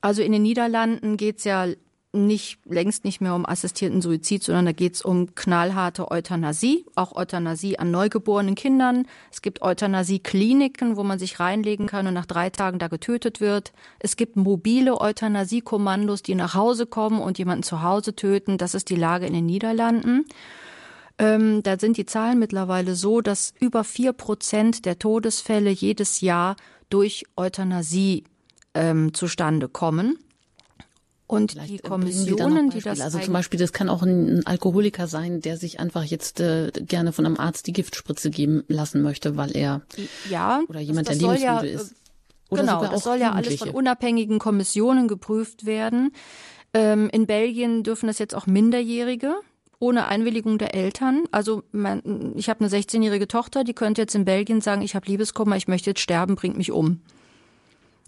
also in den Niederlanden geht's ja nicht längst nicht mehr um assistierten Suizid, sondern da geht es um knallharte Euthanasie, auch Euthanasie an neugeborenen Kindern. Es gibt Euthanasie-Kliniken, wo man sich reinlegen kann und nach drei Tagen da getötet wird. Es gibt mobile Euthanasie-Kommandos, die nach Hause kommen und jemanden zu Hause töten. Das ist die Lage in den Niederlanden. Ähm, da sind die Zahlen mittlerweile so, dass über vier Prozent der Todesfälle jedes Jahr durch Euthanasie ähm, zustande kommen. Und Vielleicht die Kommissionen, die, das. Also zum Beispiel, das kann auch ein Alkoholiker sein, der sich einfach jetzt äh, gerne von einem Arzt die Giftspritze geben lassen möchte, weil er ja oder jemand, das, das der lebensmüde ja, ist. Oder genau, das soll ja alles von unabhängigen Kommissionen geprüft werden. Ähm, in Belgien dürfen das jetzt auch Minderjährige ohne Einwilligung der Eltern. Also mein, ich habe eine 16-jährige Tochter, die könnte jetzt in Belgien sagen, ich habe Liebeskummer, ich möchte jetzt sterben, bringt mich um.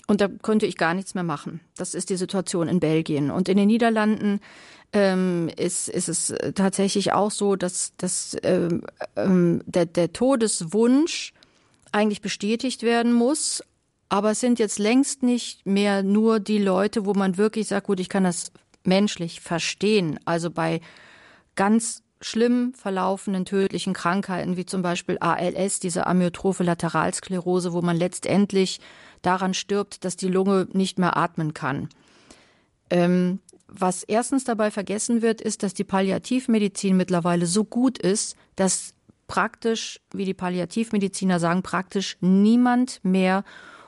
Und da konnte ich gar nichts mehr machen. Das ist die Situation in Belgien. Und in den Niederlanden ähm, ist, ist es tatsächlich auch so, dass, dass ähm, ähm, der, der Todeswunsch eigentlich bestätigt werden muss. Aber es sind jetzt längst nicht mehr nur die Leute, wo man wirklich sagt, gut, ich kann das menschlich verstehen. Also bei ganz schlimm verlaufenden tödlichen Krankheiten wie zum Beispiel ALS, diese amyotrophe Lateralsklerose, wo man letztendlich daran stirbt, dass die Lunge nicht mehr atmen kann. Ähm, was erstens dabei vergessen wird, ist, dass die Palliativmedizin mittlerweile so gut ist, dass praktisch, wie die Palliativmediziner sagen, praktisch niemand mehr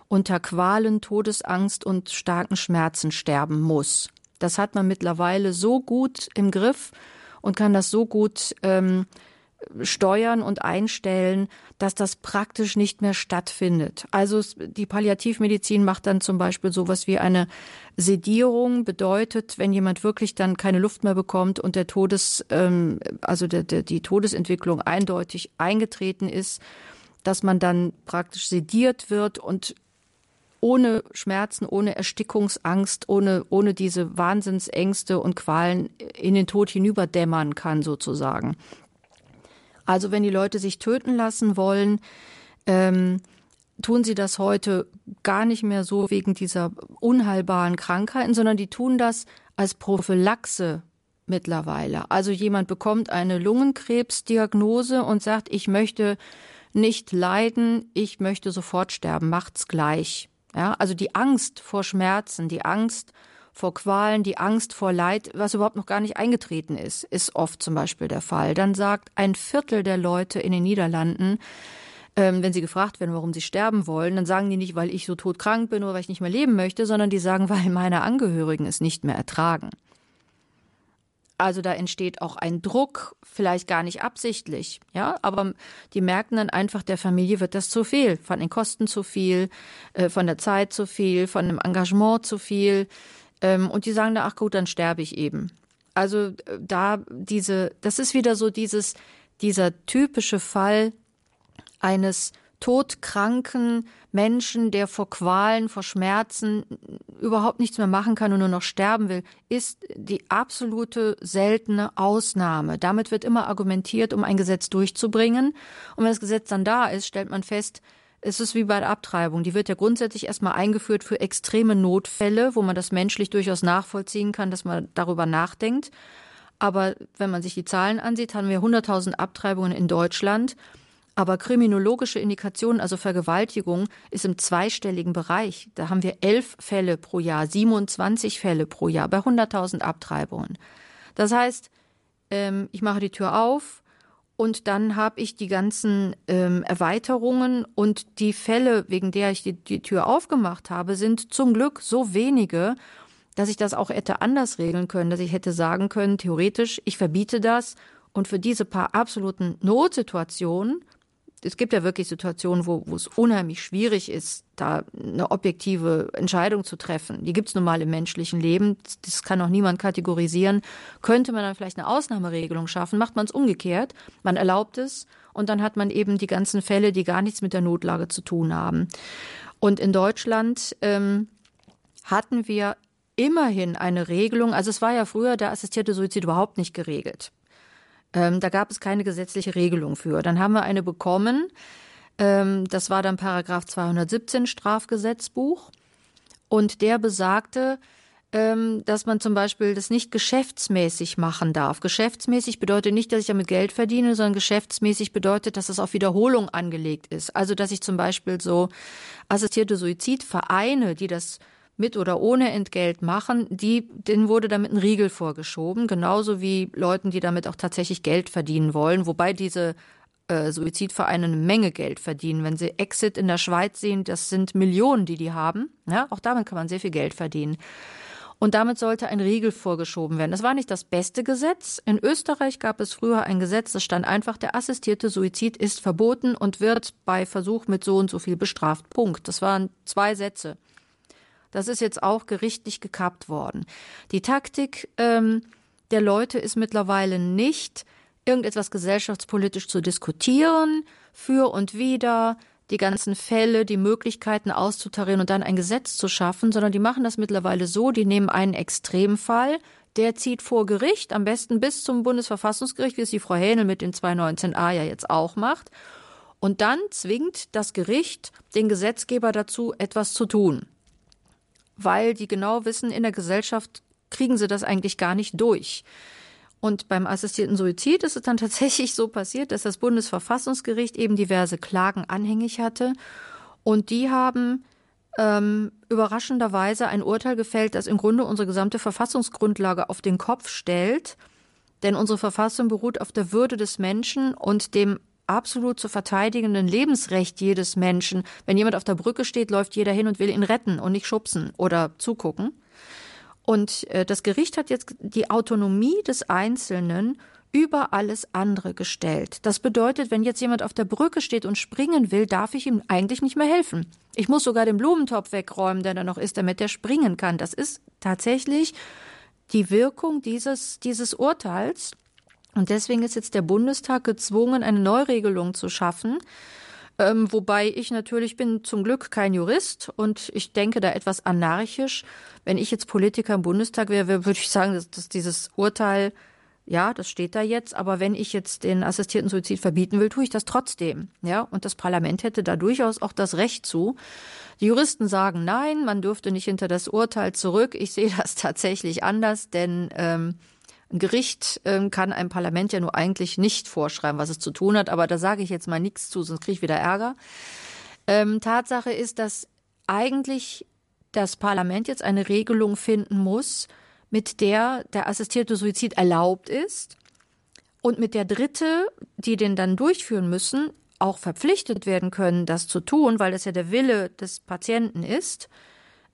unter Qualen, Todesangst und starken Schmerzen sterben muss. Das hat man mittlerweile so gut im Griff und kann das so gut ähm, steuern und einstellen, dass das praktisch nicht mehr stattfindet. Also die Palliativmedizin macht dann zum Beispiel sowas wie eine Sedierung, bedeutet, wenn jemand wirklich dann keine Luft mehr bekommt und der Todes, ähm, also der, der, die Todesentwicklung eindeutig eingetreten ist, dass man dann praktisch sediert wird und ohne Schmerzen, ohne Erstickungsangst, ohne, ohne diese Wahnsinnsängste und Qualen in den Tod hinüberdämmern kann, sozusagen. Also wenn die Leute sich töten lassen wollen, ähm, tun sie das heute gar nicht mehr so wegen dieser unheilbaren Krankheiten, sondern die tun das als Prophylaxe mittlerweile. Also jemand bekommt eine Lungenkrebsdiagnose und sagt, ich möchte nicht leiden, ich möchte sofort sterben, macht's gleich. Ja, also die Angst vor Schmerzen, die Angst vor Qualen, die Angst vor Leid, was überhaupt noch gar nicht eingetreten ist, ist oft zum Beispiel der Fall. Dann sagt ein Viertel der Leute in den Niederlanden, ähm, wenn sie gefragt werden, warum sie sterben wollen, dann sagen die nicht, weil ich so todkrank bin oder weil ich nicht mehr leben möchte, sondern die sagen, weil meine Angehörigen es nicht mehr ertragen. Also da entsteht auch ein Druck, vielleicht gar nicht absichtlich, ja, aber die merken dann einfach, der Familie wird das zu viel, von den Kosten zu viel, äh, von der Zeit zu viel, von dem Engagement zu viel. Ähm, und die sagen da, ach gut, dann sterbe ich eben. Also äh, da diese, das ist wieder so dieses, dieser typische Fall eines todkranken Menschen, der vor Qualen, vor Schmerzen überhaupt nichts mehr machen kann und nur noch sterben will, ist die absolute seltene Ausnahme. Damit wird immer argumentiert, um ein Gesetz durchzubringen. Und wenn das Gesetz dann da ist, stellt man fest, es ist wie bei der Abtreibung. Die wird ja grundsätzlich erstmal eingeführt für extreme Notfälle, wo man das menschlich durchaus nachvollziehen kann, dass man darüber nachdenkt. Aber wenn man sich die Zahlen ansieht, haben wir 100.000 Abtreibungen in Deutschland. Aber kriminologische Indikationen, also Vergewaltigung, ist im zweistelligen Bereich. Da haben wir elf Fälle pro Jahr, 27 Fälle pro Jahr bei 100.000 Abtreibungen. Das heißt, ähm, ich mache die Tür auf, und dann habe ich die ganzen ähm, Erweiterungen und die Fälle, wegen der ich die, die Tür aufgemacht habe, sind zum Glück so wenige, dass ich das auch hätte anders regeln können, dass ich hätte sagen können, theoretisch, ich verbiete das. Und für diese paar absoluten Notsituationen es gibt ja wirklich Situationen, wo, wo es unheimlich schwierig ist, da eine objektive Entscheidung zu treffen. Die gibt es nun mal im menschlichen Leben. Das kann auch niemand kategorisieren. Könnte man dann vielleicht eine Ausnahmeregelung schaffen? Macht man es umgekehrt? Man erlaubt es und dann hat man eben die ganzen Fälle, die gar nichts mit der Notlage zu tun haben. Und in Deutschland ähm, hatten wir immerhin eine Regelung. Also es war ja früher der assistierte Suizid überhaupt nicht geregelt. Ähm, da gab es keine gesetzliche Regelung für. Dann haben wir eine bekommen. Ähm, das war dann Paragraph 217 Strafgesetzbuch. Und der besagte, ähm, dass man zum Beispiel das nicht geschäftsmäßig machen darf. Geschäftsmäßig bedeutet nicht, dass ich damit Geld verdiene, sondern geschäftsmäßig bedeutet, dass es auf Wiederholung angelegt ist. Also, dass ich zum Beispiel so assistierte Suizidvereine, die das mit oder ohne Entgelt machen, die, denen wurde damit ein Riegel vorgeschoben, genauso wie Leuten, die damit auch tatsächlich Geld verdienen wollen, wobei diese äh, Suizidvereine eine Menge Geld verdienen. Wenn sie Exit in der Schweiz sehen, das sind Millionen, die die haben. Ja, auch damit kann man sehr viel Geld verdienen. Und damit sollte ein Riegel vorgeschoben werden. Das war nicht das beste Gesetz. In Österreich gab es früher ein Gesetz, das stand einfach, der assistierte Suizid ist verboten und wird bei Versuch mit so und so viel bestraft. Punkt. Das waren zwei Sätze. Das ist jetzt auch gerichtlich gekappt worden. Die Taktik ähm, der Leute ist mittlerweile nicht, irgendetwas gesellschaftspolitisch zu diskutieren, für und wider, die ganzen Fälle, die Möglichkeiten auszutarieren und dann ein Gesetz zu schaffen, sondern die machen das mittlerweile so, die nehmen einen Extremfall, der zieht vor Gericht, am besten bis zum Bundesverfassungsgericht, wie es die Frau Hähnel mit den 219a ja jetzt auch macht. Und dann zwingt das Gericht den Gesetzgeber dazu, etwas zu tun weil die genau wissen, in der Gesellschaft kriegen sie das eigentlich gar nicht durch. Und beim assistierten Suizid ist es dann tatsächlich so passiert, dass das Bundesverfassungsgericht eben diverse Klagen anhängig hatte. Und die haben ähm, überraschenderweise ein Urteil gefällt, das im Grunde unsere gesamte Verfassungsgrundlage auf den Kopf stellt. Denn unsere Verfassung beruht auf der Würde des Menschen und dem absolut zu verteidigenden Lebensrecht jedes Menschen. Wenn jemand auf der Brücke steht, läuft jeder hin und will ihn retten und nicht schubsen oder zugucken. Und äh, das Gericht hat jetzt die Autonomie des Einzelnen über alles andere gestellt. Das bedeutet, wenn jetzt jemand auf der Brücke steht und springen will, darf ich ihm eigentlich nicht mehr helfen. Ich muss sogar den Blumentopf wegräumen, der da noch ist, damit er springen kann. Das ist tatsächlich die Wirkung dieses, dieses Urteils. Und deswegen ist jetzt der Bundestag gezwungen, eine Neuregelung zu schaffen. Ähm, wobei ich natürlich bin zum Glück kein Jurist und ich denke da etwas anarchisch. Wenn ich jetzt Politiker im Bundestag wäre, würde ich sagen, dass, dass dieses Urteil, ja, das steht da jetzt, aber wenn ich jetzt den assistierten Suizid verbieten will, tue ich das trotzdem. Ja, und das Parlament hätte da durchaus auch das Recht zu. Die Juristen sagen nein, man dürfte nicht hinter das Urteil zurück. Ich sehe das tatsächlich anders, denn ähm, ein Gericht ähm, kann einem Parlament ja nur eigentlich nicht vorschreiben, was es zu tun hat, aber da sage ich jetzt mal nichts zu, sonst kriege ich wieder Ärger. Ähm, Tatsache ist, dass eigentlich das Parlament jetzt eine Regelung finden muss, mit der der assistierte Suizid erlaubt ist und mit der Dritte, die den dann durchführen müssen, auch verpflichtet werden können, das zu tun, weil das ja der Wille des Patienten ist.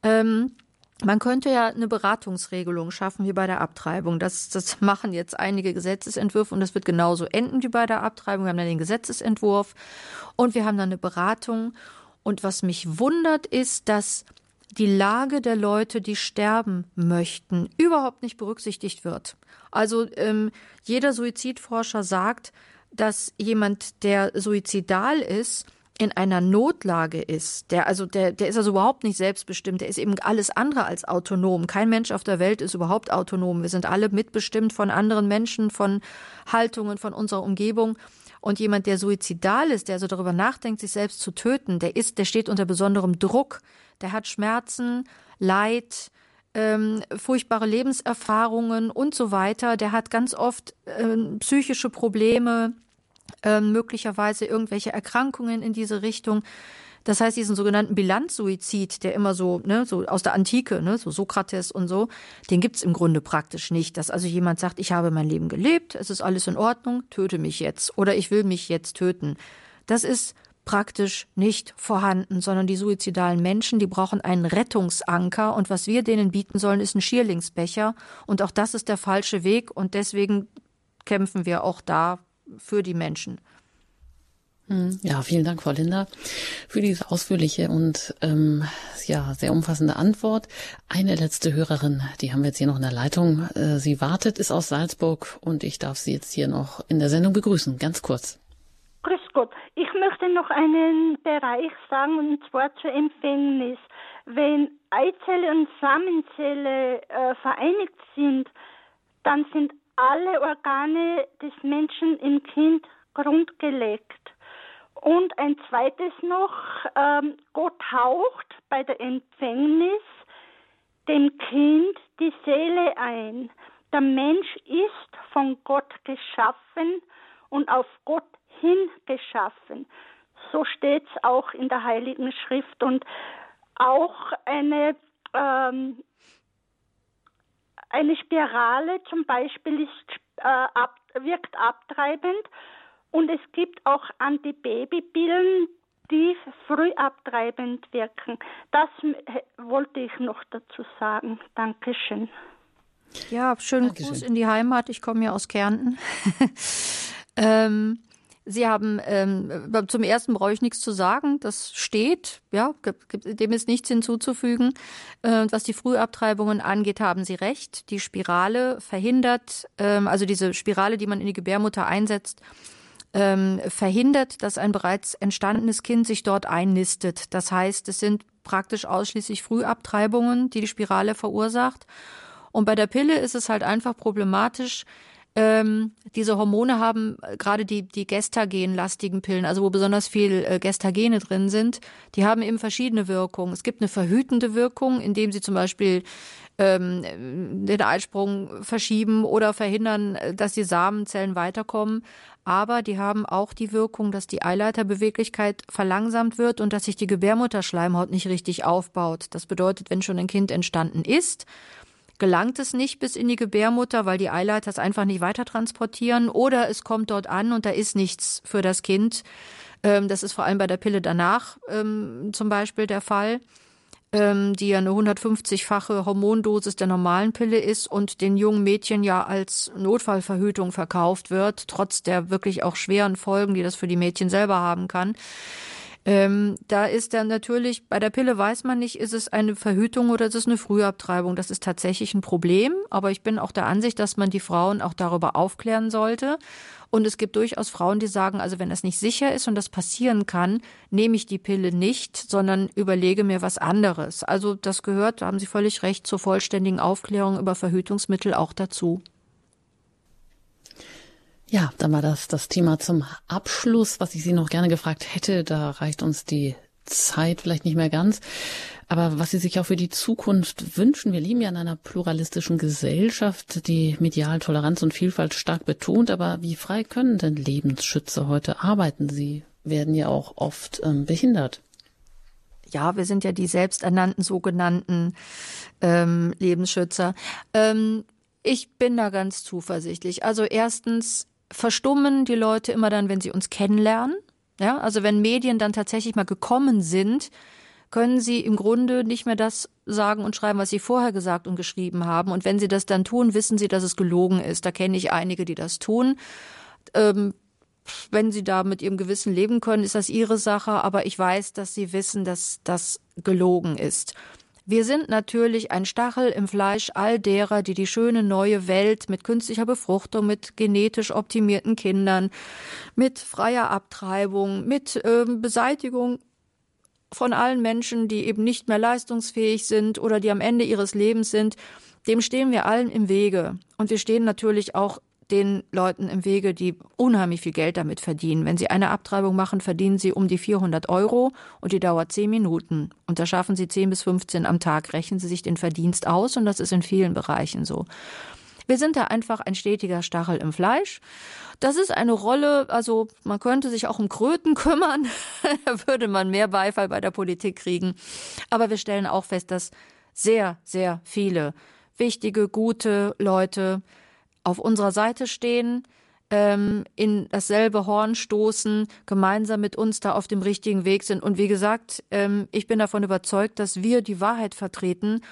Ähm, man könnte ja eine Beratungsregelung schaffen wie bei der Abtreibung. Das, das machen jetzt einige Gesetzesentwürfe und das wird genauso enden wie bei der Abtreibung. Wir haben dann den Gesetzesentwurf und wir haben dann eine Beratung. Und was mich wundert, ist, dass die Lage der Leute, die sterben möchten, überhaupt nicht berücksichtigt wird. Also ähm, jeder Suizidforscher sagt, dass jemand, der suizidal ist, in einer Notlage ist, der also der der ist also überhaupt nicht selbstbestimmt, der ist eben alles andere als autonom. Kein Mensch auf der Welt ist überhaupt autonom. Wir sind alle mitbestimmt von anderen Menschen, von Haltungen, von unserer Umgebung. Und jemand, der suizidal ist, der also darüber nachdenkt, sich selbst zu töten, der ist, der steht unter besonderem Druck, der hat Schmerzen, Leid, ähm, furchtbare Lebenserfahrungen und so weiter. Der hat ganz oft äh, psychische Probleme, ähm, möglicherweise irgendwelche Erkrankungen in diese Richtung. Das heißt, diesen sogenannten Bilanzsuizid, der immer so, ne, so aus der Antike, ne, so Sokrates und so, den gibt's im Grunde praktisch nicht. Dass also jemand sagt, ich habe mein Leben gelebt, es ist alles in Ordnung, töte mich jetzt oder ich will mich jetzt töten. Das ist praktisch nicht vorhanden, sondern die suizidalen Menschen, die brauchen einen Rettungsanker und was wir denen bieten sollen, ist ein Schierlingsbecher und auch das ist der falsche Weg und deswegen kämpfen wir auch da für die Menschen. Hm, ja, vielen Dank, Frau Linder, für diese ausführliche und ähm, ja sehr umfassende Antwort. Eine letzte Hörerin, die haben wir jetzt hier noch in der Leitung. Äh, sie wartet, ist aus Salzburg und ich darf Sie jetzt hier noch in der Sendung begrüßen. Ganz kurz. Grüß Gott. Ich möchte noch einen Bereich sagen, und zwar zur Empfängnis. Wenn Eizelle und Samenzelle äh, vereinigt sind, dann sind alle Organe des Menschen im Kind grundgelegt. Und ein zweites noch, ähm, Gott haucht bei der Empfängnis dem Kind die Seele ein. Der Mensch ist von Gott geschaffen und auf Gott hin geschaffen. So steht es auch in der Heiligen Schrift. Und auch eine, ähm, eine Spirale zum Beispiel ist, äh, ab, wirkt abtreibend und es gibt auch Antibabypillen, die früh abtreibend wirken. Das wollte ich noch dazu sagen. Dankeschön. Ja, schönen Dankeschön. Gruß in die Heimat. Ich komme ja aus Kärnten. ähm, Sie haben ähm, zum ersten brauche ich nichts zu sagen. Das steht, ja, dem ist nichts hinzuzufügen. Äh, was die Frühabtreibungen angeht, haben Sie recht. Die Spirale verhindert, ähm, also diese Spirale, die man in die Gebärmutter einsetzt, ähm, verhindert, dass ein bereits entstandenes Kind sich dort einnistet. Das heißt, es sind praktisch ausschließlich Frühabtreibungen, die die Spirale verursacht. Und bei der Pille ist es halt einfach problematisch, ähm, diese Hormone haben äh, gerade die, die gestagenlastigen Pillen, also wo besonders viel äh, Gestagene drin sind, die haben eben verschiedene Wirkungen. Es gibt eine verhütende Wirkung, indem sie zum Beispiel ähm, den Eisprung verschieben oder verhindern, äh, dass die Samenzellen weiterkommen. Aber die haben auch die Wirkung, dass die Eileiterbeweglichkeit verlangsamt wird und dass sich die Gebärmutterschleimhaut nicht richtig aufbaut. Das bedeutet, wenn schon ein Kind entstanden ist, gelangt es nicht bis in die Gebärmutter, weil die Eileiter es einfach nicht weiter transportieren oder es kommt dort an und da ist nichts für das Kind. Ähm, das ist vor allem bei der Pille danach ähm, zum Beispiel der Fall ähm, die ja eine 150-fache Hormondosis der normalen Pille ist und den jungen Mädchen ja als Notfallverhütung verkauft wird, trotz der wirklich auch schweren Folgen, die das für die Mädchen selber haben kann. Ähm, da ist dann natürlich, bei der Pille weiß man nicht, ist es eine Verhütung oder ist es eine Frühabtreibung. Das ist tatsächlich ein Problem, aber ich bin auch der Ansicht, dass man die Frauen auch darüber aufklären sollte und es gibt durchaus Frauen, die sagen, also wenn das nicht sicher ist und das passieren kann, nehme ich die Pille nicht, sondern überlege mir was anderes. Also das gehört, da haben Sie völlig recht, zur vollständigen Aufklärung über Verhütungsmittel auch dazu. Ja, dann war das das Thema zum Abschluss, was ich Sie noch gerne gefragt hätte. Da reicht uns die Zeit vielleicht nicht mehr ganz. Aber was Sie sich auch für die Zukunft wünschen, wir leben ja in einer pluralistischen Gesellschaft, die medial Toleranz und Vielfalt stark betont. Aber wie frei können denn Lebensschützer heute arbeiten? Sie werden ja auch oft ähm, behindert. Ja, wir sind ja die selbsternannten sogenannten ähm, Lebensschützer. Ähm, ich bin da ganz zuversichtlich. Also erstens verstummen die Leute immer dann, wenn sie uns kennenlernen. Ja, also wenn Medien dann tatsächlich mal gekommen sind, können sie im Grunde nicht mehr das sagen und schreiben, was sie vorher gesagt und geschrieben haben. Und wenn sie das dann tun, wissen sie, dass es gelogen ist. Da kenne ich einige, die das tun. Ähm, wenn sie da mit ihrem Gewissen leben können, ist das ihre Sache. Aber ich weiß, dass sie wissen, dass das gelogen ist. Wir sind natürlich ein Stachel im Fleisch all derer, die die schöne neue Welt mit künstlicher Befruchtung, mit genetisch optimierten Kindern, mit freier Abtreibung, mit äh, Beseitigung von allen Menschen, die eben nicht mehr leistungsfähig sind oder die am Ende ihres Lebens sind, dem stehen wir allen im Wege. Und wir stehen natürlich auch den Leuten im Wege, die unheimlich viel Geld damit verdienen. Wenn sie eine Abtreibung machen, verdienen sie um die 400 Euro und die dauert 10 Minuten. Und da schaffen sie 10 bis 15 am Tag. Rechnen sie sich den Verdienst aus und das ist in vielen Bereichen so. Wir sind da einfach ein stetiger Stachel im Fleisch. Das ist eine Rolle, also man könnte sich auch um Kröten kümmern, da würde man mehr Beifall bei der Politik kriegen. Aber wir stellen auch fest, dass sehr, sehr viele wichtige, gute Leute auf unserer Seite stehen, ähm, in dasselbe Horn stoßen, gemeinsam mit uns da auf dem richtigen Weg sind. Und wie gesagt, ähm, ich bin davon überzeugt, dass wir die Wahrheit vertreten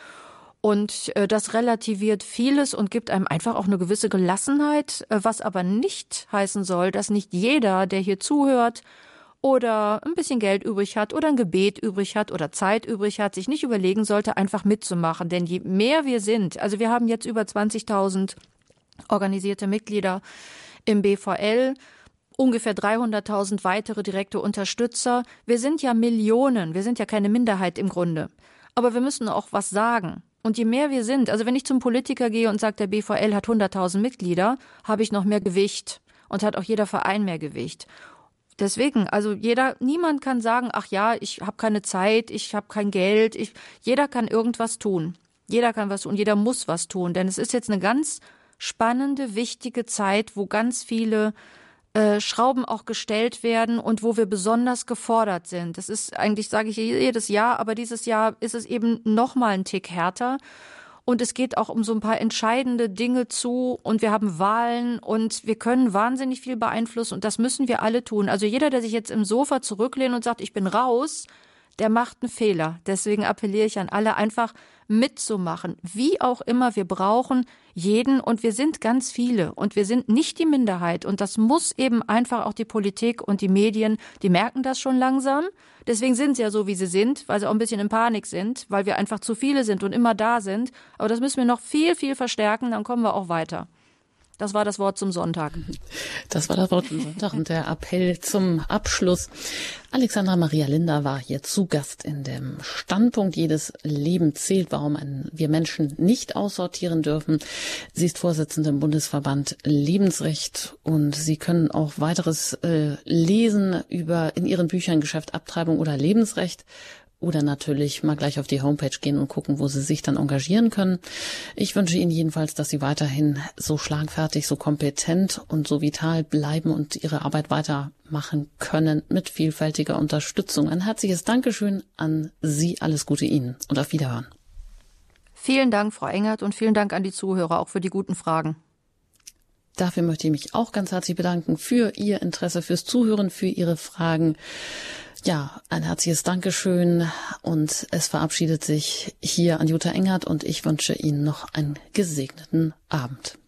und äh, das relativiert vieles und gibt einem einfach auch eine gewisse Gelassenheit, äh, was aber nicht heißen soll, dass nicht jeder, der hier zuhört oder ein bisschen Geld übrig hat oder ein Gebet übrig hat oder Zeit übrig hat, sich nicht überlegen sollte, einfach mitzumachen. Denn je mehr wir sind, also wir haben jetzt über 20.000 organisierte Mitglieder im BVL, ungefähr 300.000 weitere direkte Unterstützer. Wir sind ja Millionen, wir sind ja keine Minderheit im Grunde. Aber wir müssen auch was sagen. Und je mehr wir sind, also wenn ich zum Politiker gehe und sage, der BVL hat 100.000 Mitglieder, habe ich noch mehr Gewicht und hat auch jeder Verein mehr Gewicht. Deswegen, also jeder, niemand kann sagen, ach ja, ich habe keine Zeit, ich habe kein Geld, ich, jeder kann irgendwas tun. Jeder kann was tun, jeder muss was tun, denn es ist jetzt eine ganz spannende, wichtige Zeit, wo ganz viele äh, Schrauben auch gestellt werden und wo wir besonders gefordert sind. Das ist eigentlich, sage ich jedes Jahr, aber dieses Jahr ist es eben noch mal ein Tick härter. Und es geht auch um so ein paar entscheidende Dinge zu und wir haben Wahlen und wir können wahnsinnig viel beeinflussen und das müssen wir alle tun. Also jeder, der sich jetzt im Sofa zurücklehnt und sagt, ich bin raus, der macht einen Fehler. Deswegen appelliere ich an alle einfach mitzumachen. Wie auch immer, wir brauchen jeden und wir sind ganz viele und wir sind nicht die Minderheit und das muss eben einfach auch die Politik und die Medien, die merken das schon langsam. Deswegen sind sie ja so, wie sie sind, weil sie auch ein bisschen in Panik sind, weil wir einfach zu viele sind und immer da sind. Aber das müssen wir noch viel, viel verstärken, dann kommen wir auch weiter. Das war das Wort zum Sonntag. Das war das Wort zum Sonntag und der Appell zum Abschluss. Alexandra Maria Linda war hier zu Gast in dem Standpunkt Jedes Leben zählt, warum wir Menschen nicht aussortieren dürfen. Sie ist Vorsitzende im Bundesverband Lebensrecht und Sie können auch weiteres äh, lesen über in Ihren Büchern Geschäft Abtreibung oder Lebensrecht oder natürlich mal gleich auf die Homepage gehen und gucken, wo Sie sich dann engagieren können. Ich wünsche Ihnen jedenfalls, dass Sie weiterhin so schlagfertig, so kompetent und so vital bleiben und Ihre Arbeit weitermachen können mit vielfältiger Unterstützung. Ein herzliches Dankeschön an Sie. Alles Gute Ihnen und auf Wiederhören. Vielen Dank, Frau Engert, und vielen Dank an die Zuhörer auch für die guten Fragen. Dafür möchte ich mich auch ganz herzlich bedanken für Ihr Interesse, fürs Zuhören, für Ihre Fragen. Ja, ein herzliches Dankeschön und es verabschiedet sich hier an Jutta Engert und ich wünsche Ihnen noch einen gesegneten Abend.